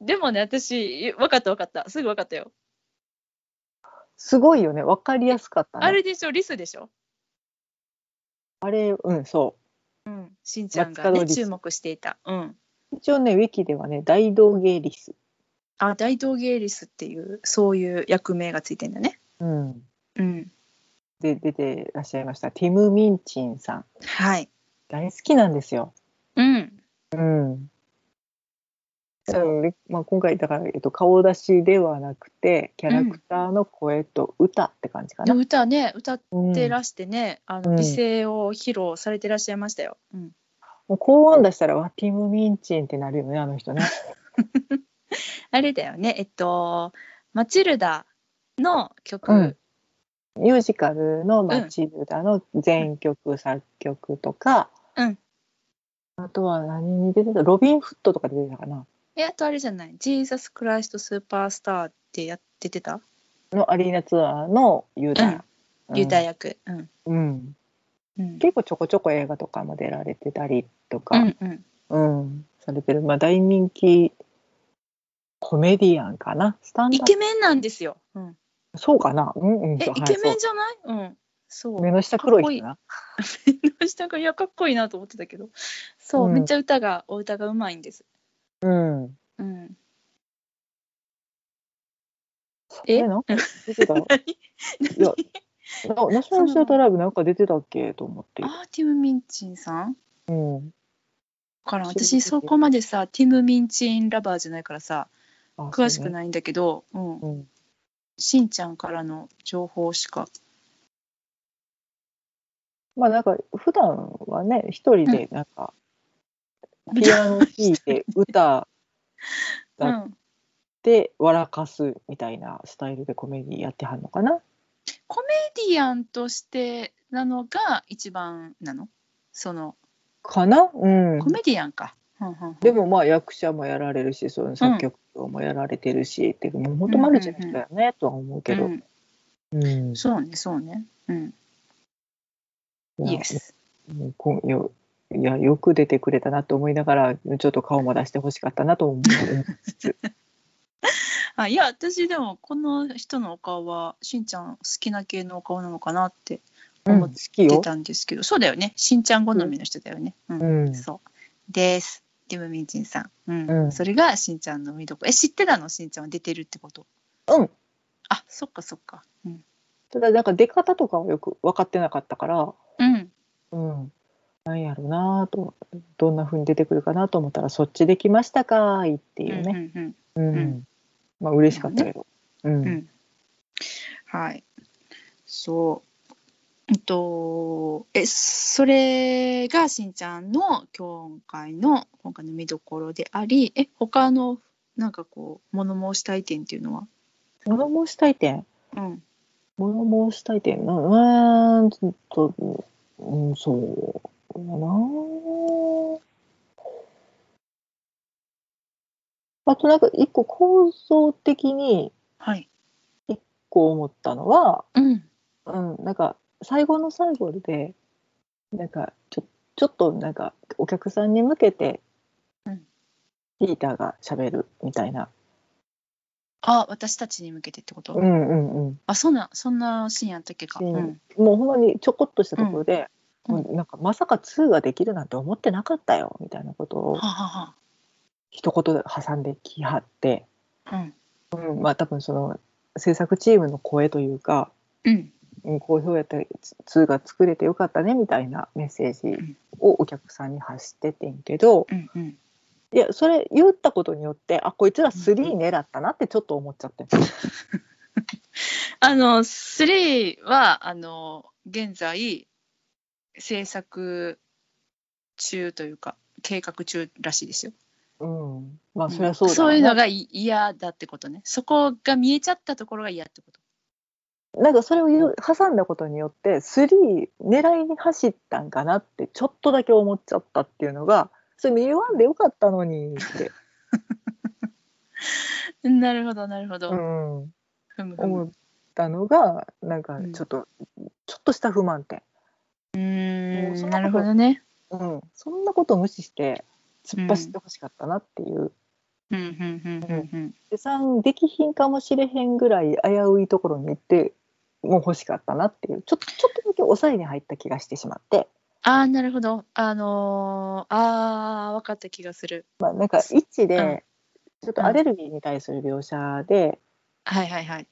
でもね私分かった分かった。すぐ分かったよ、すごいよね。わかりやすかったね。あれでしょ？リスでしょ？あれうんそう。ん。しんちゃんがね注目していた。うん。う一応ねウィキではね大道芸リス。あ大道芸リスっていうそういう役名がついてんだね。うん。うん。で出てらっしゃいましたティム・ミンチンさん。はい。大好きなんですよ。うん。うんそう。うんまあ、今回だから、えっと、顔出しではなくてキャラクターの声と歌って感じかな。歌ね歌っうん。てらしてね、あうん。の美声を披露されてらっしゃいましたよ。うん、もう高音出したらわティム・ミンチンってなるよねあの人ね。<laughs> あれだよね。えっとマチルダの曲、うん。ミュージカルの「マチルダ」の全曲作曲とか、うん。あとは何に出てた？ロビン・フットとか出てたかなえあとあれじゃない「ジーザス・クライスト・スーパースター」ってやっててた？のアリーナツアーのユータ、うん。ユダ役、うん。うん、うん。結構ちょこちょこ映画とかも出られてたりとうか、んうん、うん、されてる、まあ、大人気コメディアンかな？スタンダイケメンなんですよ。うん、そうかな？うんうん。そう。えイケメはいンじゃない、う。ん。そそう。う目の下黒い人な。<laughs> 目の下がい。やかっこいいなと思ってたけど。そう、うん。めっちゃ歌がお歌がうまいんです。うん。うん、え？なんか出てたい <laughs> 何？やなナショナルシアターライブなんか出てたっけ？と思って。アーティム・ミンチンさん？うん。から私そこまでさティム・ミンチンラバーじゃないからさあ詳しくないんだけどう、ん、うん。しんちゃんからの情報しか。まあなんか普段はね一人でなんかピアノ弾いて歌だうん。で笑かすみたいなスタイルでコメディやってはんのかな？コメディアンとしてなのが一番なの？その。かな？うん。コメディアンか、うんうんうん。でもまあ役者もやられるしそういう作曲もやられてるし、ってもう本当マルチな人だよね、とは思うけど、うんうんそうねそうね。うん。イエスもうこんよいやよく出てくれたなと思いながらちょっと顔も出してほしかったなと思いつつあいや私でもこの人のお顔はしんちゃん好きな系のお顔なのかなってうん思ってたんですけど、そうだよね。しんちゃん好みの人だよね、うん。うん、そう。です。ティム・ミンチンさん、うん。うん。それがしんちゃんの見どころ。え知ってたの？しんちゃんは出てるってこと？うん。あそっかそっか。うん、ただなんか出方とかはよく分かってなかったから。うん、うんなんやろうなとどんな風に出てくるかなと思ったらそっちできましたかーいっていうね、うんうんうん。まあ嬉しかったけど、うんはい。そう。えっとえそれがしんちゃんの今回の今回の見どころでありえ他のなんかこう物申したい点っていうのは？物申したい点？うん。物申したい点？なうーんとうん、そうやな。あとなんか一個構造的にはい。こう思ったのは、うん。うん、なんか最後の最後でなんかちょちょっとなんかお客さんに向けてうんピーターが喋るみたいな。あ、私たちに向けてってこと、うんうんうん。あ、そんな、そんなシーンやったっけか。うん。もうほんまにちょこっとしたところで、うんもうなんかまさか2ができるなんて思ってなかったよみたいなことを。一言で挟んできはって、うん。うん、まあ多分その制作チームの声というか、うん。うん、好評やったら2が作れてよかったねみたいなメッセージをお客さんに発しててんけど、うん。うん。いやそれ言ったことによってあこいつら3狙ったなってちょっと思っちゃって、<laughs> あの、3は、あの、現在、制作中というか、計画中らしいですよ。うん、まあそりゃそうだそういうのが嫌だってことね。そこが見えちゃったところが嫌ってこと。なんかそれを挟んだことによって3狙いに走ったんかなってちょっとだけ思っちゃったっていうのがそれ言わんでよかったのにって、<laughs> なるほど、なるほど。うん、ふむふむ思ったのがなんかうんちょっと、ちょっとした不満点。うんそんなことなるほどね。うん、そんなことを無視して突っ走ってほしかったなっていう、うん、うん、うん、うん、うん。で3できひんかもしれへんぐらい危ういところに行ってもう欲しかったなっていうちょっとちょっとだけ抑えに入った気がしてしまって、ああ、なるほど。あのー、ああ、分かった気がする。まあ、なんか1うんでちょっとアレルギーに対する描写で、はいはいはい。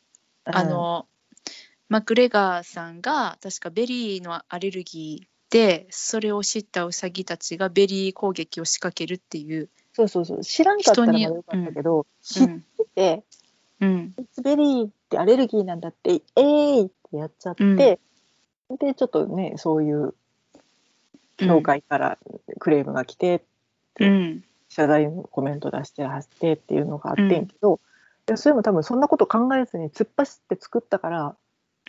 うんあの、マクレガーさんが確かベリーのアレルギーでそれを知ったウサギたちがベリー攻撃を仕掛けるっていう、そうそうそう。知らんかったらまだよかったけど、う知っんててうん「こいつベリーってアレルギーなんだってえーい!」ってやっちゃって、うん。でちょっとねそういう協会からクレームが来て、うん。謝罪のコメント出してはってっていうのがあってんけど、いやそれも多分そんなこと考えずに突っ走って作ったから、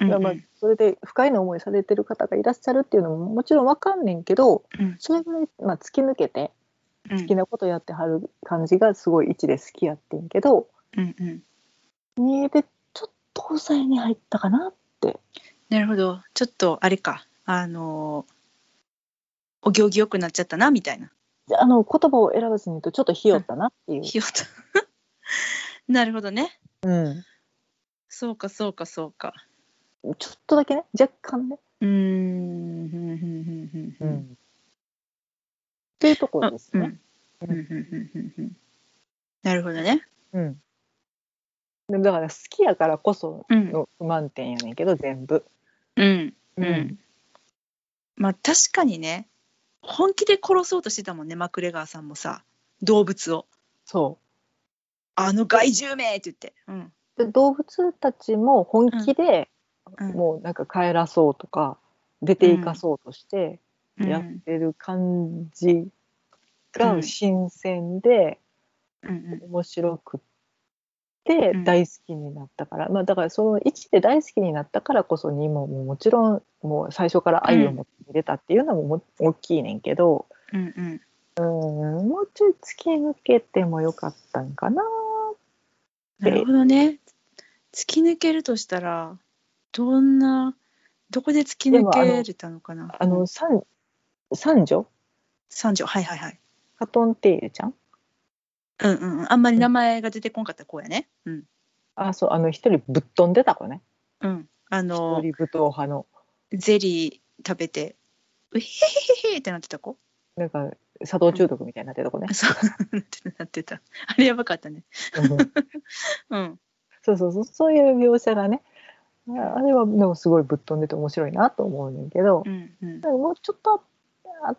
まあそれで不快な思いされてる方がいらっしゃるっていうのももちろんわかんねんけどうん。それぐらい、まあ、突き抜けてうん。好きなことやってはる感じがすごい位置で好きやってんけどうんうん。見えてちょっと抑えに入ったかなって。なるほど。ちょっとあれか。あのーお行儀よくなっちゃったなみたいな。あの言葉を選ばずに言うとちょっとひよったなっていう。ひよった。<laughs> なるほどね。うん。そうかそうかそうかちょっとだけね若干ね。うーんふんっていうところあですね。なるほどね。うん。でもだから好きやからこそうん。の不満点やねんけど全部。うん。ううん。まあ確かにね。本気で殺そうとしてたもんねマクレガーさんもさ。動物を。そあの害獣めって言って、うん。う。で動物たちも本気で、うんもうなんか帰らそうとか出ていかそうとしてうん。やってる感じうがん。新鮮でうん面白くってうん。大好きになったから、まあだからその1で大好きになったからこそ2ももうもちろんもう最初から愛を持って見れたっていうのもも大きいねんけど、うん、もうちょい突き抜けてもよかったんかな。なるほどね。突き抜けるとしたらどんなどこで突き抜けれたのかな？あの三三女？三条はいはいはい。カトンテイルちゃん？うんうんうん。あんまり名前が出てこんかった子やね。うん。あそうあの一人ぶっ飛んでた子ね。うん。あ一の人武闘派の。ゼリー食べてうへへへへってなってた子？なんか砂糖中毒みたいになってた子ね。そう。なってた。なってた。あれやばかったね。うん。うん。そうそうそう。そういう描写がねああれはでもすごいぶっ飛んでて面白いなと思うねんけどう、んうん。でももうちょっとあ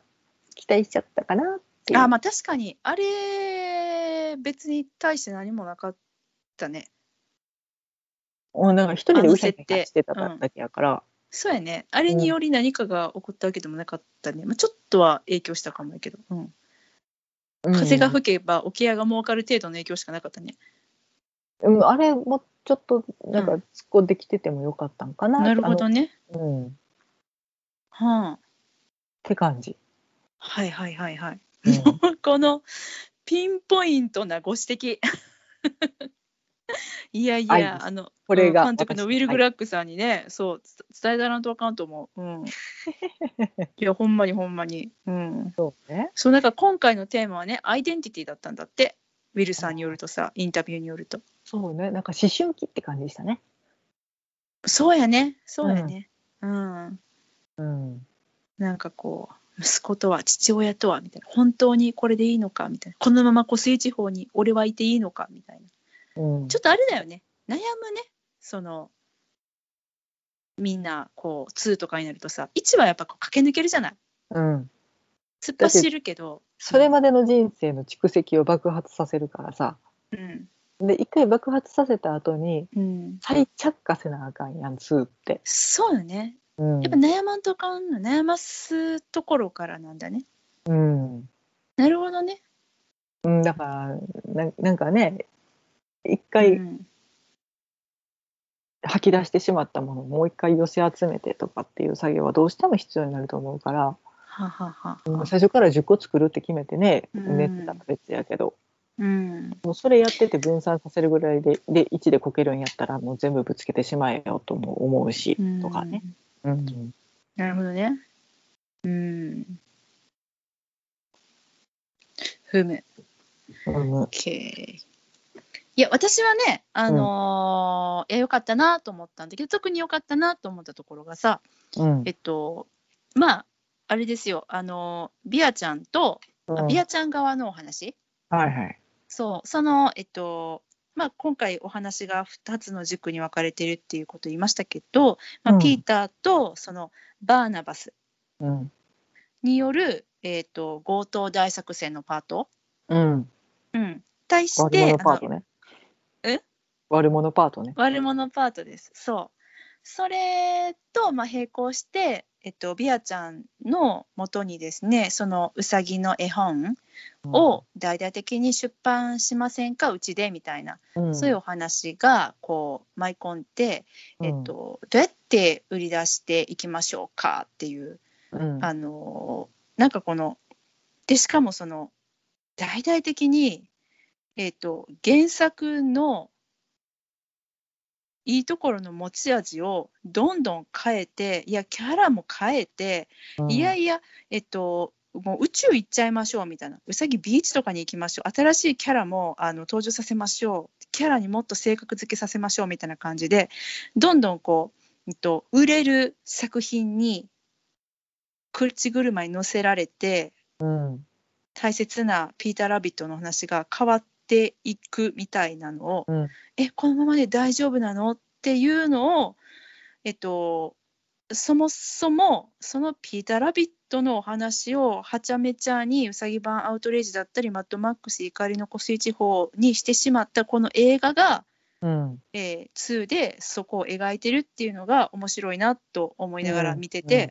期待しちゃったかなってあまあ確かにあれ別に対して何もなかったね。もうなんか一人でうせあの設定してただけやから、そうやね。あれにより何かが起こったわけでもなかったね、まあ、ちょっとは影響したかもやけど、うん、うん。風が吹けば桶屋が儲かる程度の影響しかなかったね。うん、あれもちょっとなんかう突っ込んできててもよかったんかななるほどねうんはあて感じ。はいはいはいはい。うん <laughs> このピンポイントなご指摘。<laughs> いやいや、あの、これがうん監督のウィル・グラックさんにね、そう、つ伝えたらんとあかんと思う。うん。<laughs> いや、ほんまにほんまに。うん。そうね。そう、なんか今回のテーマはね、アイデンティティだったんだって。ウィルさんによるとさ、インタビューによると。そうね。なんか思春期って感じでしたね。そうやね、そうやね。うん。うん。なんかこう、息子とは父親とはみたいな、本当にこれでいいのかみたいな、このまま湖水地方に俺はいていいのかみたいな。うんちょっとあれだよね、悩むね、その、みんな、こう、2とかになるとさ、1はやっぱこう駆け抜けるじゃない。うん。突っ走るけど、それまでの人生の蓄積を爆発させるからさ。うん。で、一回爆発させた後に、うん。再着火せなあかんやん、2って。そうよね。うん。やっぱ悩まんとかんの、悩ますところからなんだね。うん。なるほどね。うん、だからな、なんかね、一う回ん。吐き出してしまったものをもう一回寄せ集めてとかっていう作業はどうしても必要になると思うから、ははは。最初から10個作るって決めてね、うん寝てたら別やけど、うん。もうそれやってて分散させるぐらいで、で、1でこけるんやったらもう全部ぶつけてしまえよとも思うし、うんとかね。。うん。なるほどね。うん。ふむ。うん。OK。いや、私はね、あのーいや、よかったなと思ったんだけど、特によかったなと思ったところがさ、うんえっと、まあ、あれですよ、あのービアちゃんと、あビアちゃん側のお話、はいはい。そう、その、えっと、まあ、今回お話が2つの軸に分かれてるっていうことを言いましたけど、まあうんピーターとそのバーナバスうん。による、えっと強盗大作戦のパート、うん。うん、対し悪て者パートね。え？悪者パートね。悪者パートです。そう。それと、まあ、並行して、えっと、ビアちゃんのもとにですね、そのうさぎの絵本を大々的に出版しませんか、うちでみたいな、うん、そういうお話がこう舞い込んで、えっと、どうやって売り出していきましょうかっていう、うん、あのなんかこのでしかもその大々的に、えっと、原作のいいところの持ち味をどんどん変えていやキャラも変えて、うん。いやいやえっともう宇宙行っちゃいましょうみたいな。うさぎビーチとかに行きましょう。新しいキャラもあの登場させましょう。キャラにもっと性格付けさせましょうみたいな感じでどんどんこう、えっと、売れる作品に口車に乗せられてうん。大切なピーター・ラビットの話が変わっていくみたいなのを、うん。えこのままで大丈夫なの？っていうのをえっとそもそもそのピーター・ラビットのお話をはちゃめちゃにうさぎ版アウトレイジだったりマッドマックス怒りの湖水地方にしてしまったこの映画が、うん。えー2でそこを描いてるっていうのが面白いなと思いながら見てて、うん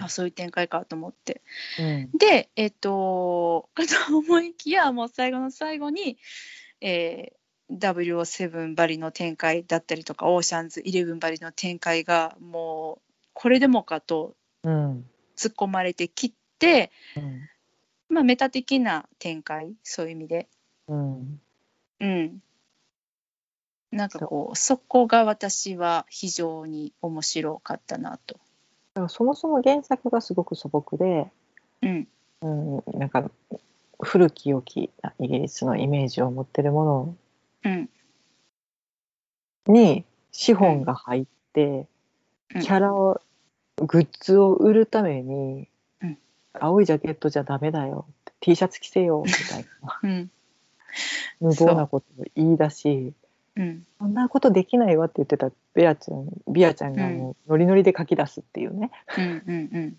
あそういう展開かと思って。うんで、えっと、かと思いきや、もう最後の最後に、えー、WO7 バリの展開だったりとか、オーシャンズ11バリの展開が、もう、これでもかとうん突っ込まれてきて、うんまあ、メタ的な展開、そういう意味で。うんうん。なんかこう、そこが私は非常に面白かったなと。だからそもそも原作がすごく素朴で、うん。うん、なんか古き良きなイギリスのイメージを持ってるもうん。のに資本が入って、うんキャラをグッズを売るために、うん青いジャケットじゃダメだよ T シャツ着せよみたいなうん。無謀なことを言い出しうん。そんなことできないわって言ってたベアちゃんビアちゃんがもうノリノリで書き出すっていうね、うん。うん。うん。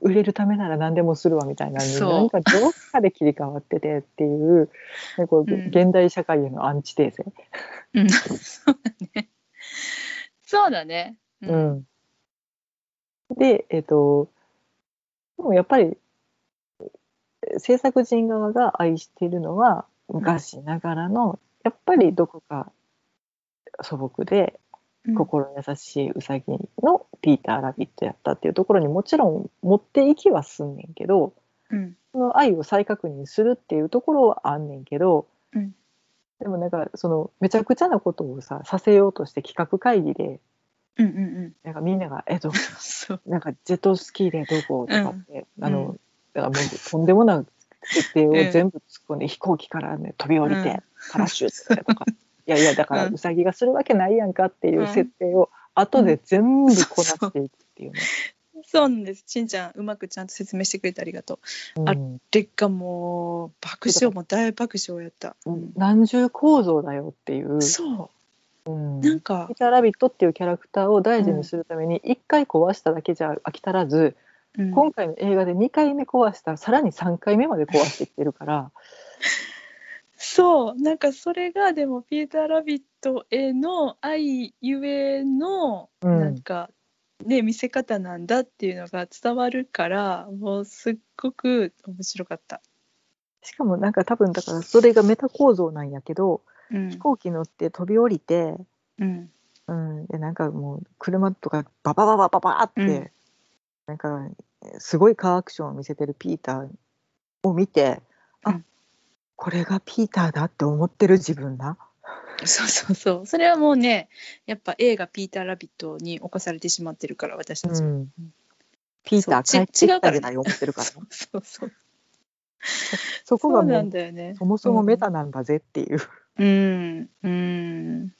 売れるためなら何でもするわみたいなのにそうなんかどっかで切り替わっててっていうねこううん現代社会へのアンチテーゼ、うん、そうだね。そうだね。うう。んでえっ、とでもやっぱり制作人側が愛しているのは昔ながらのやっぱりどこか素朴でうん。心優しいウサギのピーター・ラビットやったっていうところにもちろん持っていきはすんねんけどうん。その愛を再確認するっていうところはあんねんけど、うん。でもなんかそのめちゃくちゃなことをささせようとして企画会議でうんうんうん。なんかみんなが「えっとなんかジェットスキーでどこ?」とかって、あの、うだからもうとんでもない設定をうん。全部突っ込んで、飛行機からね飛び降りて、うん。パラシュートでとかいやいやだからうんウサギがするわけないやんかっていう設定を後で全部こなしていくっていうね。<laughs> そうなんです。しんちゃんうまくちゃんと説明してくれてありがとう。あうん。でがもう爆笑も大爆笑やった、うん。何重構造だよっていう、そう。うん。なんか。ピーター・ラビットっていうキャラクターを大事にするために一回壊しただけじゃ飽き足らず、うん。今回の映画で2回目壊したらさらに3回目まで壊してきてるから、そうなんかそれがでもピーター・ラビットへの愛ゆえのうん。なんか、ね見せ方なんだっていうのが伝わるからもうすっごく面白かった。しかもなんか多分だからそれがメタ構造なんやけどうん。飛行機乗って飛び降りて、うん。うん、でなんかもう車とかババババババって、うん。なんかすごいカーアクションを見せてるピーターを見て、あうんこれがピーターだって思ってる自分な。そうそうそう。それはもうねやっぱ映画「ピーター・ラビット」に侵されてしまってるから私たち、うん。ピーター帰ってきたぐらい思ってるから、そうそうそうそこがもうそうなんだよね。そもそもメタなんだぜっていう。うん。うん。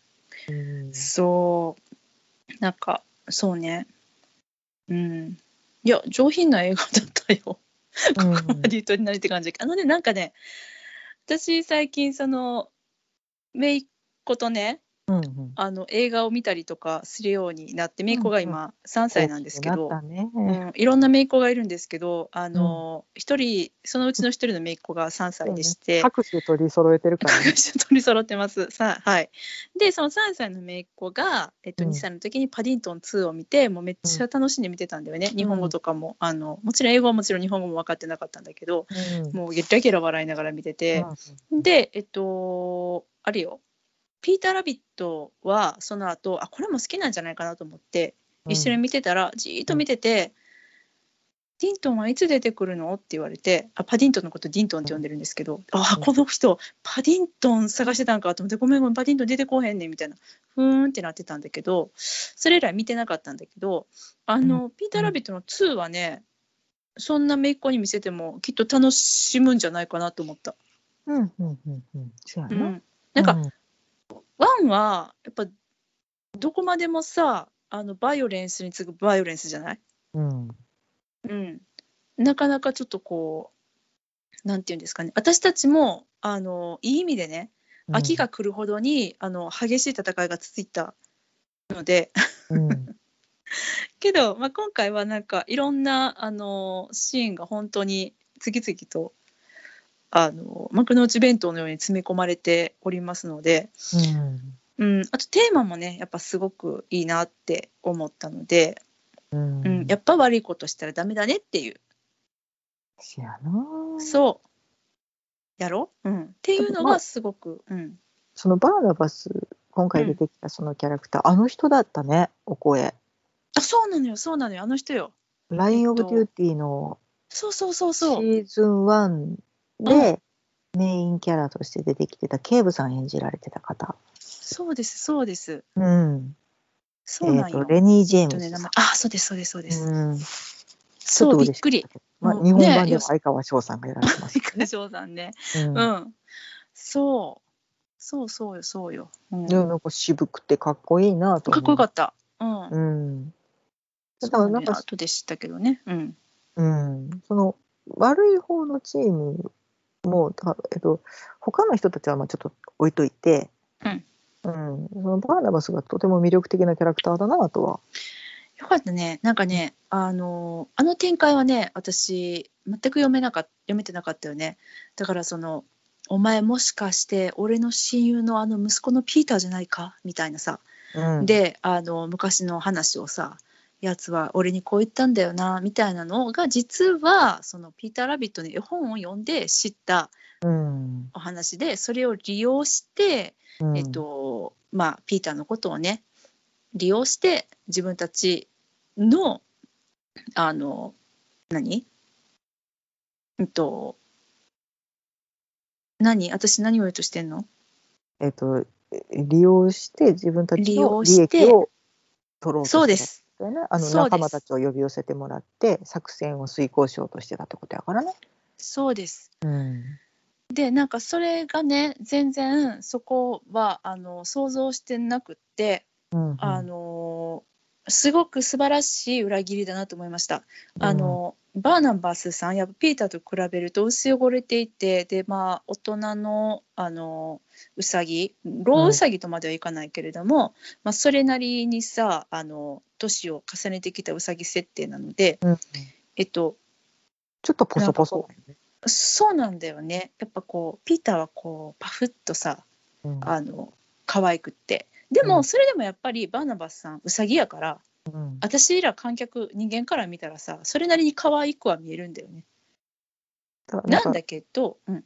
うん。そう。なんかそうね。うん。いや上品な映画だったよ。ここまで言うとり <laughs> なりって感じ。あのねなんかね私最近その姪っことねうんうん。あの映画を見たりとかするようになって姪っ子が今3歳なんですけど、大きくなったね。うん、いろんな姪っ子がいるんですけどあの一、人そのうちの一人の姪っ子が3歳でして、拍手取り揃えてるからね。取り揃ってます。さあはい。で、その3歳の姪っ子が、えっと、うん。2歳の時にパディントン2を見て、もうめっちゃ楽しんで見てたんだよね。日本語とかも、あの、もちろん英語はもちろん日本語も分かってなかったんだけど、うん。もうゲラゲラ笑いながら見てて、で、えっと、あれよ。ピーター・ラビットはその後あこれも好きなんじゃないかなと思って一緒に見てたら、じーっと見てて、ディントンはいつ出てくるの？って言われてあパディントンのことディントンって呼んでるんですけど、あうん。この人パディントン探してたんかと思ってごめんごめんパディントン出てこへんねんみたいなふーんってなってたんだけどそれ以来見てなかったんだけどあの、ピーター・ラビットの2はねそんな姪っ子に見せてもきっと楽しむんじゃないかなと思った。うんうんうんうん。そうやう、なん。なんか、うんワンはやっぱどこまでもさあのバイオレンスに次ぐバイオレンスじゃない？うん。うん、なかなかちょっとこうなんていうんですかね。私たちもあのいい意味でね秋が来るほどにあの激しい戦いが続いたので。うん。<laughs> けど、まあ、今回はなんかいろんなあのシーンが本当に次々とあの幕の内弁当のように詰め込まれておりますので、うん、あとテーマもねやっぱすごくいいなって思ったので、うん。うん、やっぱ悪いことしたらダメだねっていう。そう。やろ、う？ん、っていうのがすごく、うん、そのバーナバス今回出てきたそのキャラクター、あの人だったねお声。あそうなのよそうなのよあの人よ「ライン・オブ・デューティー」のそうそうそう。シそうーズン1でメインキャラとして出てきてた警部さん演じられてた方、そうですそうです。うん。そうなんよ、えーとレニー・ジェーえっとねムズあそうですそうですそうです、うん、ちょっそうとびっくり。まあ、日本版でねは相川翔さんがやられてますけ三上さんね。ど、ううん。ん、そう。そうそうよそうよ、うん、でもなんか渋くてかっこいいなとかっこよかっった。うん、た。うん。だからなんか、ね後で知ったけどね。うん。うん、その悪い方のチームも、たえっと、他の人たちはまあちょっと置いといて、うんうん、そのバーナバスがとても魅力的なキャラクターだなとは。よかったね。なんかね、あの、あの展開はね、私、全く読めなか読めてなかったよね。だからその、お前もしかして、俺の親友のあの息子のピーターじゃないか？みたいなさ。うん、で、あの、昔の話をさ、やつは俺にこう言ったんだよな、みたいなのが、実は、そのピーター・ラビットの絵本を読んで知ったうん、お話で、それを利用して、うん。えっ、と、まあ、ピーターのことをね、利用して自分たちのあの何？うんと何？私何を言おうとしてんの？えっと、利用して自分たち利の利益を取ろうとそうでしてすたよね。あの仲間たちを呼び寄せてもらって作戦を遂行しようとしてたってことやからね。そうですうん。でなんかそれがね全然そこはあの想像してなくってうんうんあのすごく素晴らしい裏切りだなと思いました。あの、バーナバスさんやっぱピーターと比べると薄汚れていてでまあ大人のあのうさぎ老うさぎとまではいかないけれども、まあ、それなりにさあの年を重ねてきたうさぎ設定なので、うん。えっとちょっとポソポソ。そうなんだよね。やっぱこうピーターはこうパフッとさうん。あの可愛くって。でうん。もそれでもやっぱりバーナバスさんうさぎやからうん。私ら観客人間から見たらさそれなりに可愛くは見えるんだよね。だなんんだけど、うん、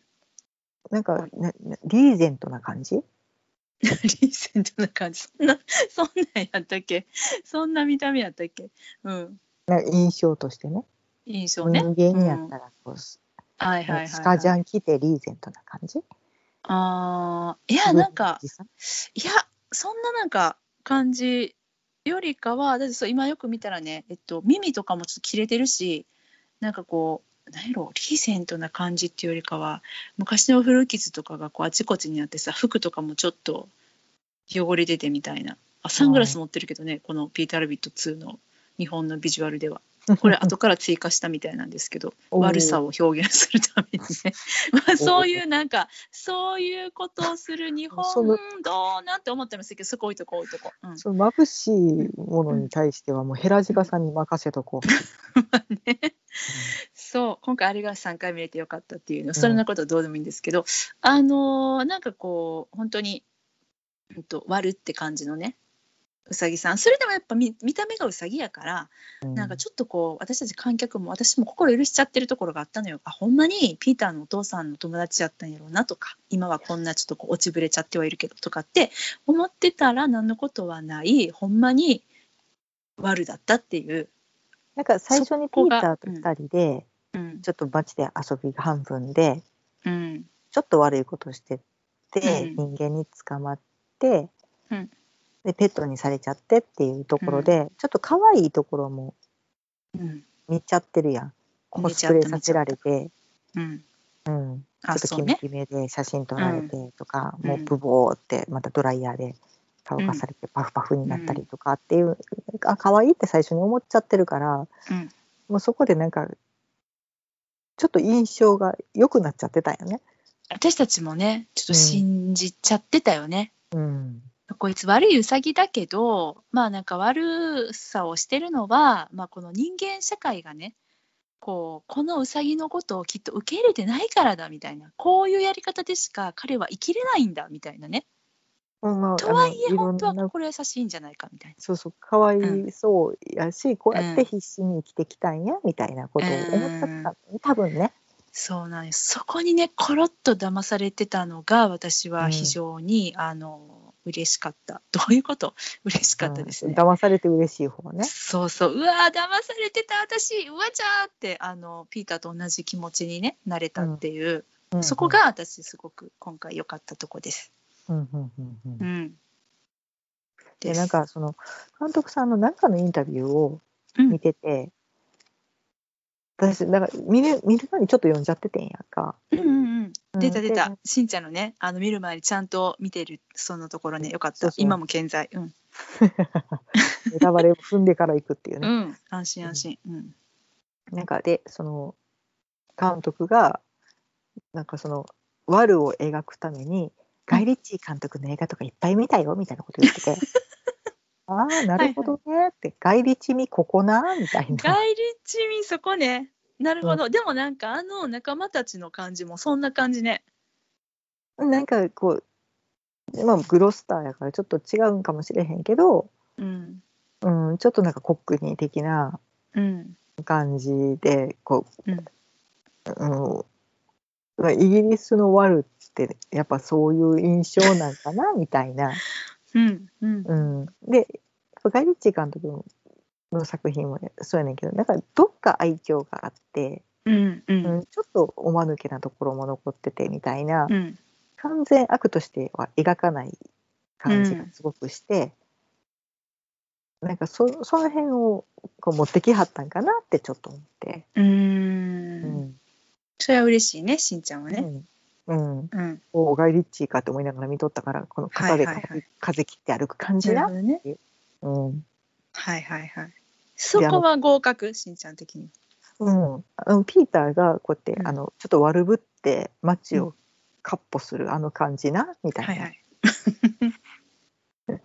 なんかななリーゼントな感じ？<laughs> リーゼントな感じ。そんな <laughs> そんなんやったっけ？そんな見た目やったっけ？うん。な印象としてね。印象ね。人間やったらこう、はいはいはい、はい。スカジャン着てリーゼントな感じ？あー。いやなんかいやそんななんか感じよりかはだってそう今よく見たらね、えっと、耳とかもちょっと切れてるしなんかこう何やろリーゼントな感じっていうよりかは昔の古傷とかがこうあちこちにあってさ服とかもちょっと汚れててみたいな。あサングラス持ってるけどね、この「ピーター・ラビット2」の日本のビジュアルではこれ後から追加したみたいなんですけど悪さを表現するためにね。まあそういうなんかそういうことをする日本どうなんて思ってますけどそこ置いとこ置いとこ、うん、その眩しいものに対してはもうヘラジカさんに任せとこう。<laughs> ね。そう今回あれが3回見れてよかったっていうの。そんなことはどうでもいいんですけど、あのーなんかこう本当に、うん、と悪って感じのねうさぎさん。それでもやっぱ見見た目がうさぎやからうん。なんかちょっとこう私たち観客も私も心許しちゃってるところがあったのよ。あほんまにピーターのお父さんの友達やったんやろうなとか今はこんなちょっとこう落ちぶれちゃってはいるけどとかって思ってたら何のことはないほんまに悪だったっていう、なんか最初にピーターと二人で、うん。ちょっと街で遊び半分でうん。ちょっと悪いことしてて、うん。人間に捕まって、うんでペットにされちゃってっていうところで、ちょっと可愛いところもうん。見ちゃってるやん。コスプレさせられて、うん、うん、ちょっとキメキメで写真撮られてとか、うん。もうブボーってまたドライヤーで乾かされてパフパフになったりとかっていう、あ可愛いって最初に思っちゃってるからうん、もうそこでなんかちょっと印象が良くなっちゃってたよね。私たちもねちょっと信じちゃってたよね、うんこいつ悪いウサギだけどまあなんか悪さをしてるのは、まあ、この人間社会がねこうこのウサギのことをきっと受け入れてないからだみたいな。こういうやり方でしか彼は生きれないんだみたいなね。まあとはいえ本当は心優しいんじゃないかみたいな。そうそう可愛いそうやし、こうやって必死に生きてきたんやみたいなことを思っちゃった、多分ね。そうなんです。そこにねコロッと騙されてたのが私は非常に、あの嬉しかった。<laughs> どういうこと？嬉しかったですね。うん。騙されて嬉しい方ね。そうそう。うわー騙されてた私うわじゃーってあのピーターと同じ気持ちにねなれたっていう、うん。そこ、が私すごく今回良かったとこです。うん。うん。うん。うん。うん、でなんかその監督さんの何かのインタビューをうん。見てて、私なんか見る見るのにちょっと読んじゃっててんやんか。うんうんうん。出たうん。出たで、しんちゃんのねあの見る前にちゃんと見てるそのところね。よかった。そうそう。今も健在。うん、<laughs> ネタバレを踏んでから行くっていうね。うん、安心安心。うん。なんかでその監督がなんかその悪を描くためにガイ・リッチー監督の映画とかいっぱい見たよみたいなこと言ってて <laughs> ああなるほどね。って、ガイ・リッチミここなみたいな。ガイリッチミそこね。なるほど、でもなんかあの仲間たちの感じもそんな感じね。なんかこうまあグロスターやからちょっと違うんかもしれへんけど、うん。うん、ちょっとなんかコックニー的なうん。感じでこう、うん。うんまあイギリスのワルってやっぱそういう印象なんかなみたいな。<laughs> うんうん。うん、でガイ・リッチー監督の作品もねそうやねんけどなんかどっか愛嬌があって、うんううんん、ちょっとおまぬけなところも残っててみたいな、うん。完全悪としては描かない感じがすごくして、なんかそその辺をこう持ってきはったんかなってちょっと思って。うん。それは嬉しいねしんちゃんはね。うんうん、うん、おガイ・リッチーかって思いながら見とったからこの肩で風,、切って歩く感じななるほ。どね。うんはいはいはい。そこは合格しんちゃん的に。うん、あのピーターがこうやって、うんあのちょっと悪ぶって街をかっ歩するあの感じな？みたいな、はいはい。<laughs>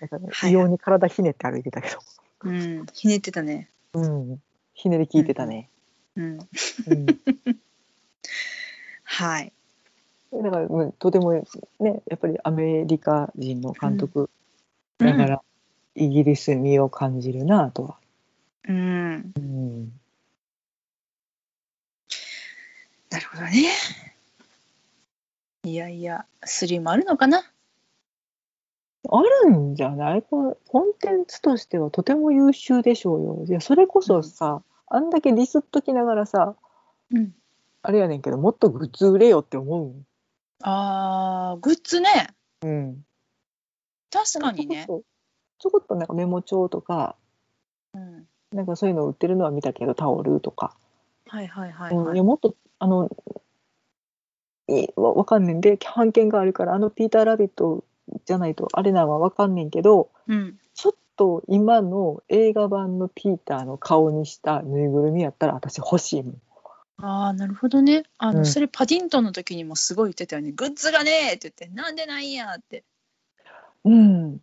なんかねはい異様に体ひねって歩いてたけど、うん、ひねってたね。うん、ひねり聞いてたね。うん、うん <laughs> はい。だから、うんとてもねやっぱりアメリカ人の監督だから、イギリス味を感じるなとは。うん、うんなるほどね。いやいや、スリもあるのかな？あるんじゃない？こコンテンツとしてはとても優秀でしょうよ。いやそれこそさ、あんだけディスっときながらさうん。あれやねんけどもっとグッズ売れよって思うああ、グッズね。うん。確かにねち。ょこっとなんかメモ帳とかうん。なんかそういうの売ってるのは見たけどタオルとか、はいはいはいうん、はいい。やもっとあのいわわかんねんで版権があるからあのピーター・ラビットじゃないとあれなんはわかんねんけどうん。ちょっと今の映画版のピーターの顔にしたぬいぐるみやったら私欲しいもん。ああ、なるほどね。あの、うんそれパディントンの時にもすごい言ってたよね。グッズがねーって言って、なんでないんやって。うん。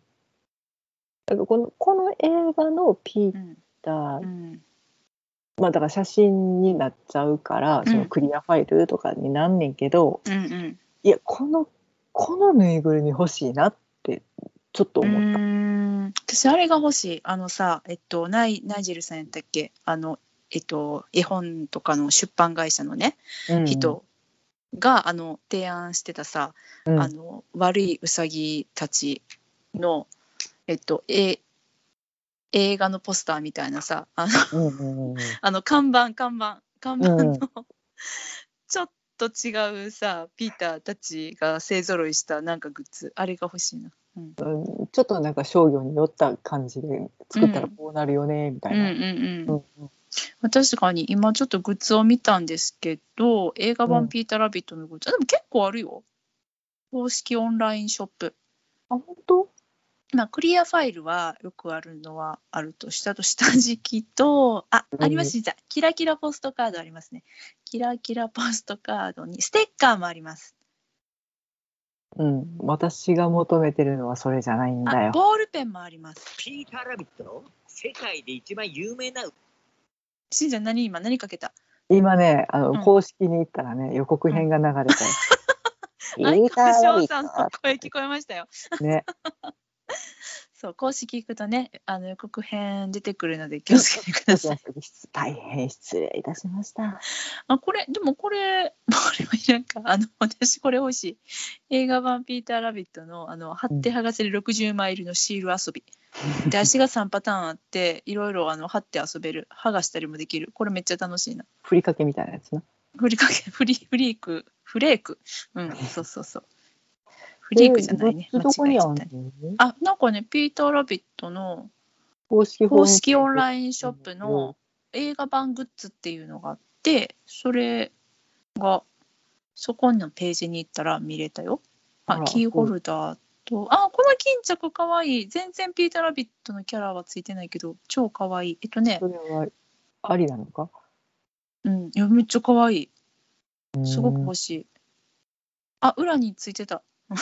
だからこのこの映画のピーうん。ター、うん。まあだから写真になっちゃうから、うんそのクリアファイルとかになんねんけど、うんいやこのこのぬいぐるみ欲しいなってちょっとうん。思った。うーん私、あれが欲しい。あのさ、えっと、ナイナイジェルさんやったっけ？あの、えっと、絵本とかの出版会社のね、うん。人が、あの、提案してたさ、うん。あの悪いウサギたちの、えっと、え映画のポスターみたいなさあのうんうんうんあの看板看板看板の、うん。<laughs> ちょっと違うさピーターたちが勢ぞろいしたなんかグッズあれが欲しいな。うん。うん。ちょっとなんか商業に寄った感じで作ったらこうなるよね、みたいな。確かに今ちょっとグッズを見たんですけど映画うん版ピーター・ラビットのグッズ、あでも結構あるよ公式オンラインショップあ本当？まあ、クリアファイルはよくあるのはあるとしたと下敷きと、あ、うんあります、じゃキラキラポストカードありますね。キラキラポストカードにステッカーもあります。うん、私が求めてるのはそれじゃないんだあ、よ。ボールペンもあります。ピーター・ラビットの世界で一番有名なしんちゃん何今何かけた今ね、あの、うん公式に行ったらね、予告編が流れたよ。相川翔ラビッさんの声聞こえましたよ。ね、そう、公式行くとね、あの予告編出てくるので気をつけてください。大変失礼い。たしました。あ、これ、でもこれ、これはい。らんか。あの、私これ欲しい。映画版ピーター・ラビットの、あの、貼って剥がせる60枚入りのシール遊び。<laughs> で、足が3パターンあって、いろいろあの貼って遊べる。剥がしたりもできる。これめっちゃ楽しいな。ふりかけみたいなやつな。ふりかけ、フリフリーク、フレーク。うん、そうそうそう。フリークじゃないね。えったね。あ、なんかね、ピーター・ラビットの公式公式オンイラインショップの映画版グッズっていうのがあって、それが、そこのページに行ったら見れたよ。あ、キーホルダーと、あ、この巾着かわいい。全然ピーター・ラビットのキャラはついてないけど、超かわいい。えっとねそ、れはありなのか？うん、いや、めっちゃかわいい。すごくうん欲しい。あ、裏についてた。うん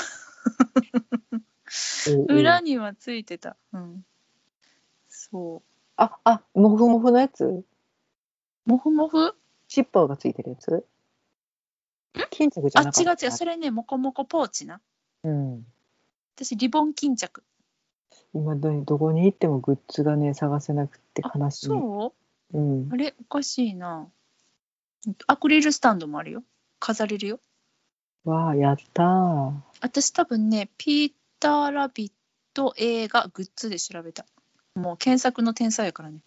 裏にはついてた。うん。そう。あ、あ、もふもふのやつ？もふもふシッパーがついてるやつ？巾着じゃあ、なかった？違う違う。それね、もこもこポーチな。うん。私、リボン巾着。今どどこに行ってもグッズがね探せなくてあ悲しい。そう？うんあ。れおかしいな。アクリルスタンドもあるよ。飾れるよ。わあ、やったー。私多分ね、ピーター・ラビット映画グッズで調べた。もう検索の天才やからね。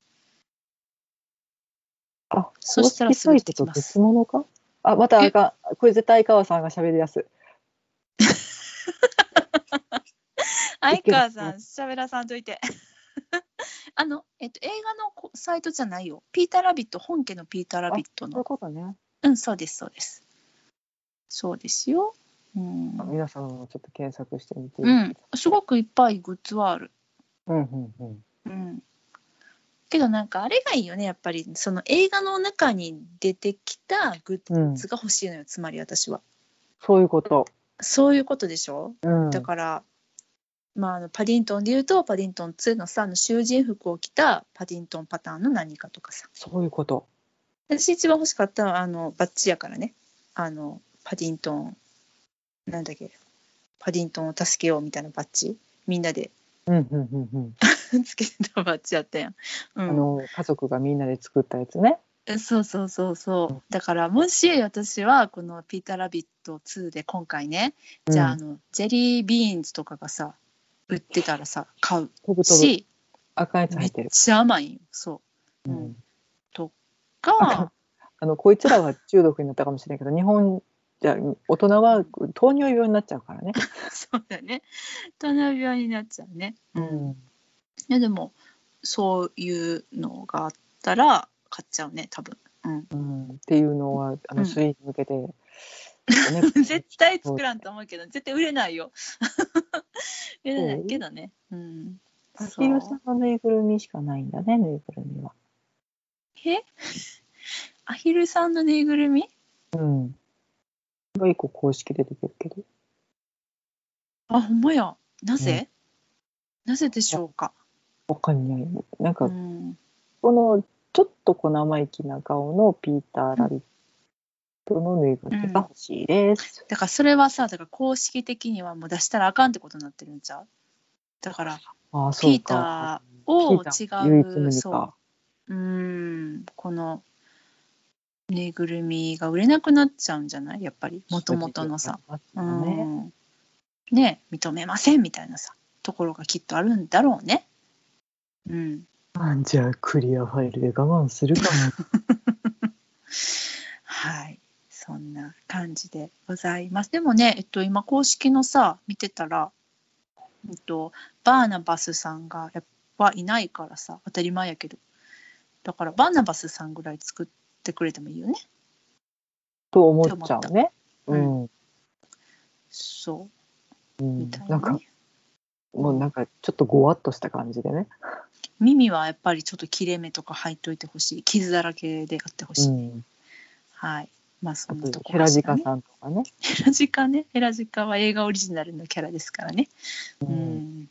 あ、そしたらすぐ出てきます別物か？あ、またあかん。これ絶対相川さんが喋るやつ。相川さん、喋らさんといて。<laughs> あの、えっと、映画のこサイトじゃないよ。ピーター・ラビット、本家のピーター・ラビットそういうの。ことね。うん、そうです、そうです。そうですよ。うん。皆さんもちょっと検索してみて。うん、すごくいっぱいグッズはある。うんうんうん。うん。けどなんかあれがいいよね、やっぱり。その映画の中に出てきたグッズが欲しいのよ、つまり私は。そういうこと。そういうことでしょ？うん。だから、まあ、あのパディントンで言うとパディントン2のさあの囚人服を着たパディントンパターンの何かとかさ。そういうこと。私一番欲しかったのはあのバッジやからね。あのパディントンなんだっけ。パディントンを助けようみたいなバッジみんなで。うんうんうんうん。<laughs> つけてたバッジやったやん、うん、あの家族がみんなで作ったやつね。そうそうそうそう。だからもし私はこの「ピーター・ラビット2」で今回ねじゃああのジェリービーンズとかがさ売ってたらさ買う飛ぶ飛ぶし赤いやつめっ入ってる。ちゃ甘いんよそうううんん。か <laughs> あのこいつらは中毒になったかもしれないけど、日本じゃ大人は糖尿病になっちゃうからね。<laughs> そうだね糖尿病になっちゃうね、ううん、いん。やでもそういうのがあったら買っちゃうね多分、うん、うん。っていうのはあうんの水に向けて。ね。<laughs> 絶対作らんと思うけど絶対売れないよ。<laughs> 売れないけどね。うん。アヒルさんのぬいぐるみしかないんだね、ぬいぐるみは。え？<laughs> アヒルさんのぬいぐるみ？うん。が一個公式で出てるけど。あほんまや。なぜ、なぜでしょうか、わかんない。なんか、うん、このちょっと小生意気な顔のピーター・ラビットのぬいぐるみが欲しいです。だからそれはさだから公式的にはもう出したらあかんってことになってるんちゃう？だからああ、そうピーターター唯一無二違うそう。か。うーん。このぬいぐるみが売れなくなっちゃうんじゃない？やっぱり。もともとのさ、ううん。ね。認めませんみたいなさところがきっとあるんだろうね。うん、あじゃあクリアファイルで我慢するかも。<laughs> はいそんな感じでございます。でもね、えっと、今公式のさ見てたら、えっと、バーナバスさんがやっぱいないからさ当たり前やけどだからバーナバスさんぐらい作ってくれてもいいよね。と思っちゃうね。たうん。うんそうみたいなかなんね。もうなんかちょっとごわっとした感じでね。耳はやっぱりちょっと切れ目とか入っといてほしい傷だらけであってほしい、うん。はいまあそあんなととヘラころでしたね。ジカさんとかね。ヘラジカね。ヘラジカは映画オリジナルのキャラですからね。ううん、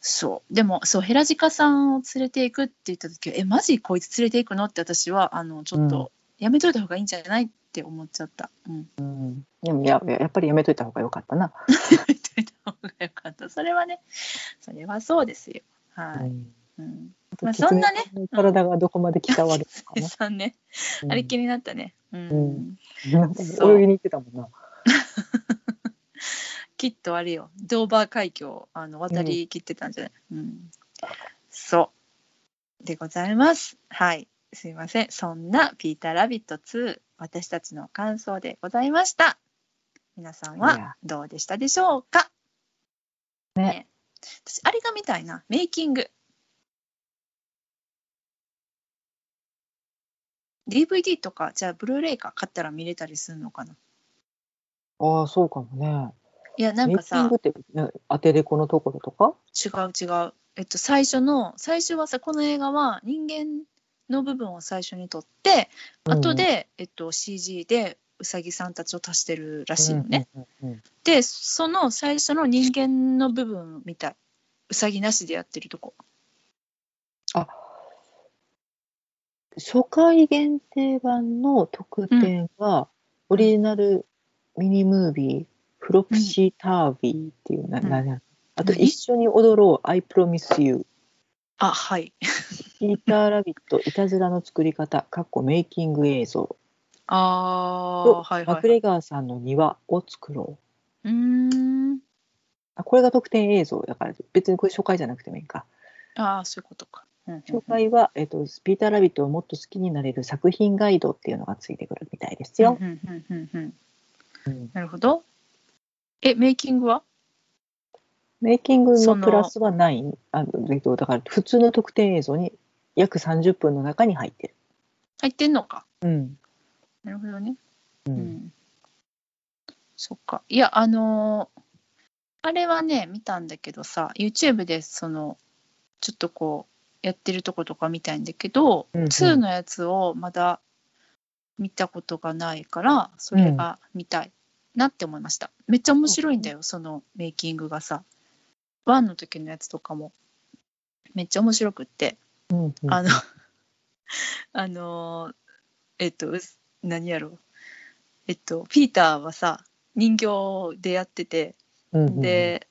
そう。でもそうヘラジカさんを連れていくって言った時はえマジこいつ連れていくのって私はあのちょっとやめといた方がいいんじゃないって思っちゃった、うん、うん。でもややっぱりやめといた方がよかったな。やめといた方がよかった。それはねそれはそうですよ。はい、うん。うんまあそんなね。体がどこまで鍛わるのかな。さんねあれ気になったね。うん。泳ぎに行ってたもんな。<laughs> きっとあれよ、ドーバー海峡をあの渡りきってたんじゃない、うんそう。でございます。はい。すいません。そんなピーター・ラビット2、私たちの感想でございました。皆さんはどうでしたでしょうか？ね私、あれが見たいな。メイキング。DVD とか、じゃあ、ブルーレイか買ったら見れたりするのかな？ああ、そうかもね。いや、なんかさメイキング、って、ねアテレコのところとか？違う違う。えっと、最初の、最初はさ、この映画は人間の部分を最初に撮って、後で、えっと、CG でうさぎさんたちを足してるらしいのね。。うんうんうんで、その最初の人間の部分みたい。うさぎなしでやってるとこ。あ初回限定版の特典は、オリジナルミニムービー、フロプシータービーっていう、なうんななあと、何一緒に踊ろう、I promise you、あ、はい。ピーター・ラビット、いたずらの作り方、かっこメイキング映像あと、ー、はいはい、マクはい。レガーさんの庭を作ろう。うーん。あこれが特典映像だから、別にこれ初回じゃなくてもいいか。ああそういうことか。紹介は、えっと、ピーター・ラビットをもっと好きになれる作品ガイドっていうのがついてくるみたいですよ。うんうんうんうんうんなるほど。えメイキングは？メイキングそののプラスはないあの、えっと、だから普通の特典映像に約30分の中に入ってる。入ってんのか。うんなるほどね。ううんん。そっか。いや、あのーあれはね、見たんだけどさ、YouTube でその、ちょっとこう、やってるとことか見たいんだけど、うんうん2のやつをまだ見たことがないから、それが見たいなって思いました。めっちゃ面白いんだよ、そのメイキングがさ。1の時のやつとかも、めっちゃ面白くって。うんうんあの、<laughs> あのーえっと、う何やろう。えっと、ピーターはさ、人形でやってて、うんうんで、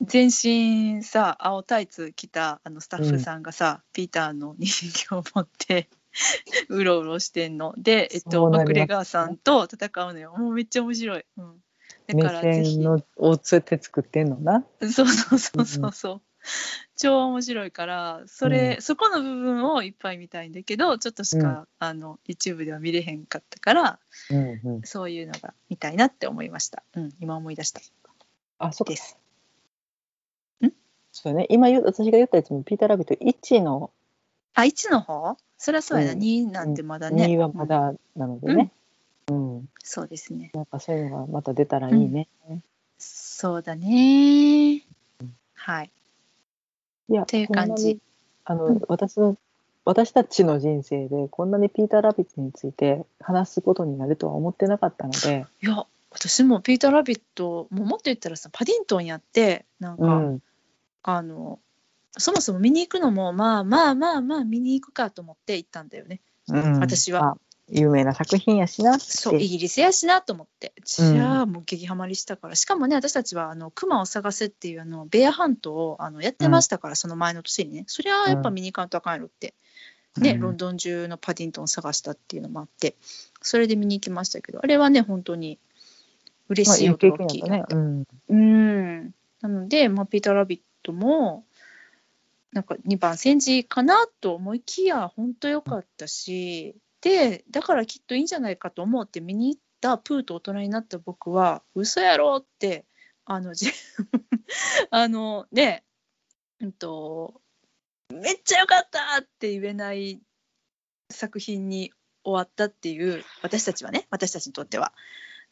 全身さ、青タイツ着たあのスタッフさんがさ、ピーターの人形を持って、<laughs> うろうろしてんの。で、えっと、マクレガーさんと戦うのよ。もうめっちゃ面白い。うん。だからぜひ目線。のをつって作ってんのな。そうそうそうそうそう。超面白いからそれ、うそこの部分をいっぱい見たいんだけどちょっとしか、あの YouTube では見れへんかったからうんうん、そういうのが見たいなって思いました、うん、今思い出したあ、そっかで。すそうね。今言う私が言ったやつもピーター・ラビット1のあ1の方？そりゃそうやな、うん。2なんてまだね、2はまだなのでね。うん。そうですね。なんかそういうのがまた出たらいいね。そうだね。はい。いや、っていう感じ。あの、うん。私の私たちの人生でこんなにピーター・ラビットについて話すことになるとは思ってなかったので、いや私もピーター・ラビットもうもっと言ったらさパディントンやってなんか、うん、あのそもそも見に行くのもまあまあまあまあ見に行くかと思って行ったんだよね。うん。私は。あ有名な作品やしなそうイギリスやしなと思って。じゃあもう激ハマりしたから、しかもね私たちはあの「熊を探せ」っていうあのベアハントをあのやってましたから、その前の年にね。そりゃあやっぱ見に行かんとあかんやろって、ねうん。ロンドン中のパディントンを探したっていうのもあって。それで見に行きましたけどあれはね本当に嬉しいまあいい経驚き験やったね。うん。うん。なので、まあ、ピーター・ラビットも、なんか2番煎じかなと思いきや、本当良かったし、で、だからきっといいんじゃないかと思って見に行ったプーと大人になった僕は、嘘やろって、あの、じ <laughs> あの、ね、うんと、めっちゃ良かったって言えない作品に終わったっていう、私たちはね、私たちにとっては。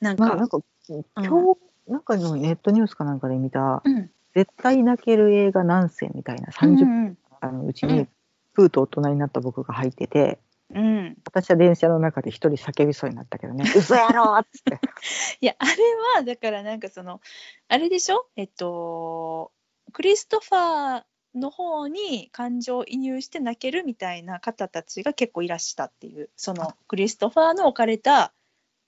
なんか、まあなんか今日、なんかのネットニュースかなんかで見たうん、絶対泣ける映画何選みたいなうん30うん。あのうちにうん。プーと大人になった僕が入ってて、うん、私は電車の中で一人叫びそうになったけどね「<laughs> 嘘やろ!」っつって。<laughs> いやあれはだからなんかそのあれでしょ？えっとクリストファーの方に感情を移入して泣けるみたいな方たちが結構いらしたっていうそのクリストファーの置かれた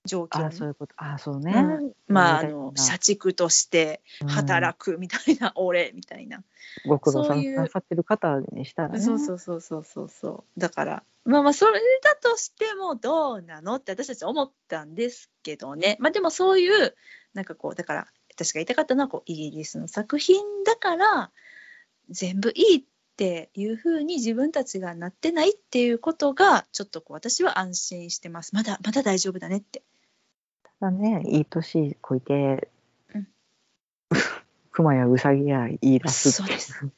状況にあそういうこと。あそうね、うん。まああの社畜として働くみたいな、俺みたいな、ご苦労さそういうんなさってる方にしたらね。そうそうそうそうそうそう。だからまあまあそれだとしてもどうなのって私たちは思ったんですけどね。まあでもそういうなんかこうだから私が言いたかったのはこうイギリスの作品だから全部いいっていうふうに自分たちがなってないっていうことがちょっとこう私は安心してます。まだまだ大丈夫だねってだね。いい年こいて、うん。<laughs> 熊やウサギや言い出すそうです。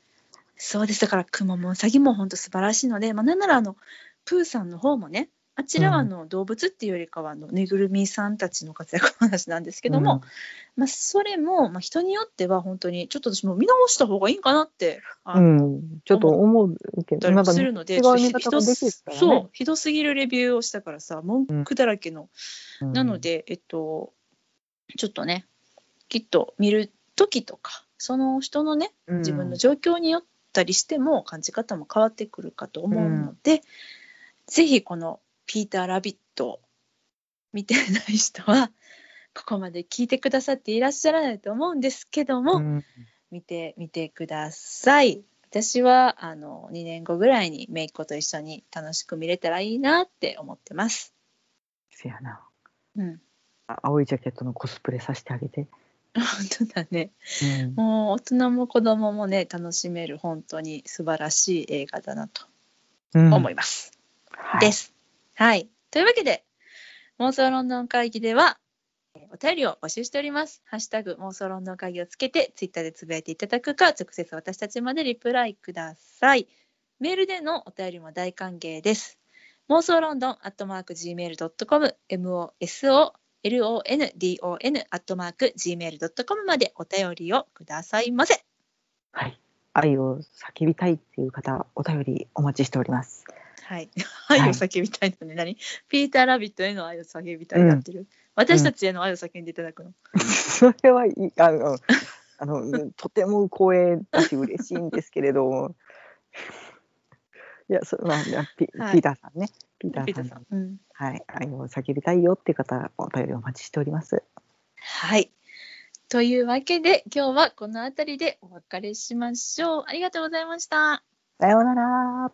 そうです。だから熊もウサギも本当素晴らしいので、まあ、なんならあのプーさんの方もねあちらはあの動物っていうよりかはあのぬいぐるみさんたちの活躍の話なんですけども、まあ、それも、まあ、人によっては本当にちょっと私も見直した方がいいんかなってあうのん、ちょっと思うけどなんかするので、できるからね。そうひどすぎるレビューをしたからさ文句だらけの、うん。なのでえっとちょっとねきっと見る時とかその人のね自分の状況によったりしても感じ方も変わってくるかと思うので、ぜひこの「ピーター・ラビット」を見てない人は <laughs> ここまで聞いてくださっていらっしゃらないと思うんですけども、うん見てみてください。私はあの2年後ぐらいに姪っ子と一緒に楽しく見れたらいいなって思ってます。せやなうん、あ青いジャケットのコスプレさせてあげて <laughs> 本当だね。うんもう大人も子供もね楽しめる本当に素晴らしい映画だなとうん思います。はいです。はい。というわけで妄想ロンドン会議ではえお便りを募集しております。ハッシュタグ妄想ロンドン会議をつけてツイッターでつぶやいていただくか直接私たちまでリプライください。メールでのお便りも大歓迎です。妄想ロンドンアットマーク Gmail.com MOSO LONDON アットマーク Gmail.com までお便りをくださいませ。はい。愛を叫びたいっていう方、お便りお待ちしております。はい。い愛を叫びたいのね、何？ピーター・ラビットへの愛を叫びたいになってる。私たちへの愛を叫んでいただくの。<laughs> それはいいあのあのとても光栄だし嬉しいんですけれどもいやそまあピ,、はいピーターさんねピーターさんピーターさん。うん。はい愛を叫びたいよっていう方お便りお待ちしておりますはい。というわけで、今日はこの辺りでお別れしましょう。ありがとうございました。さようなら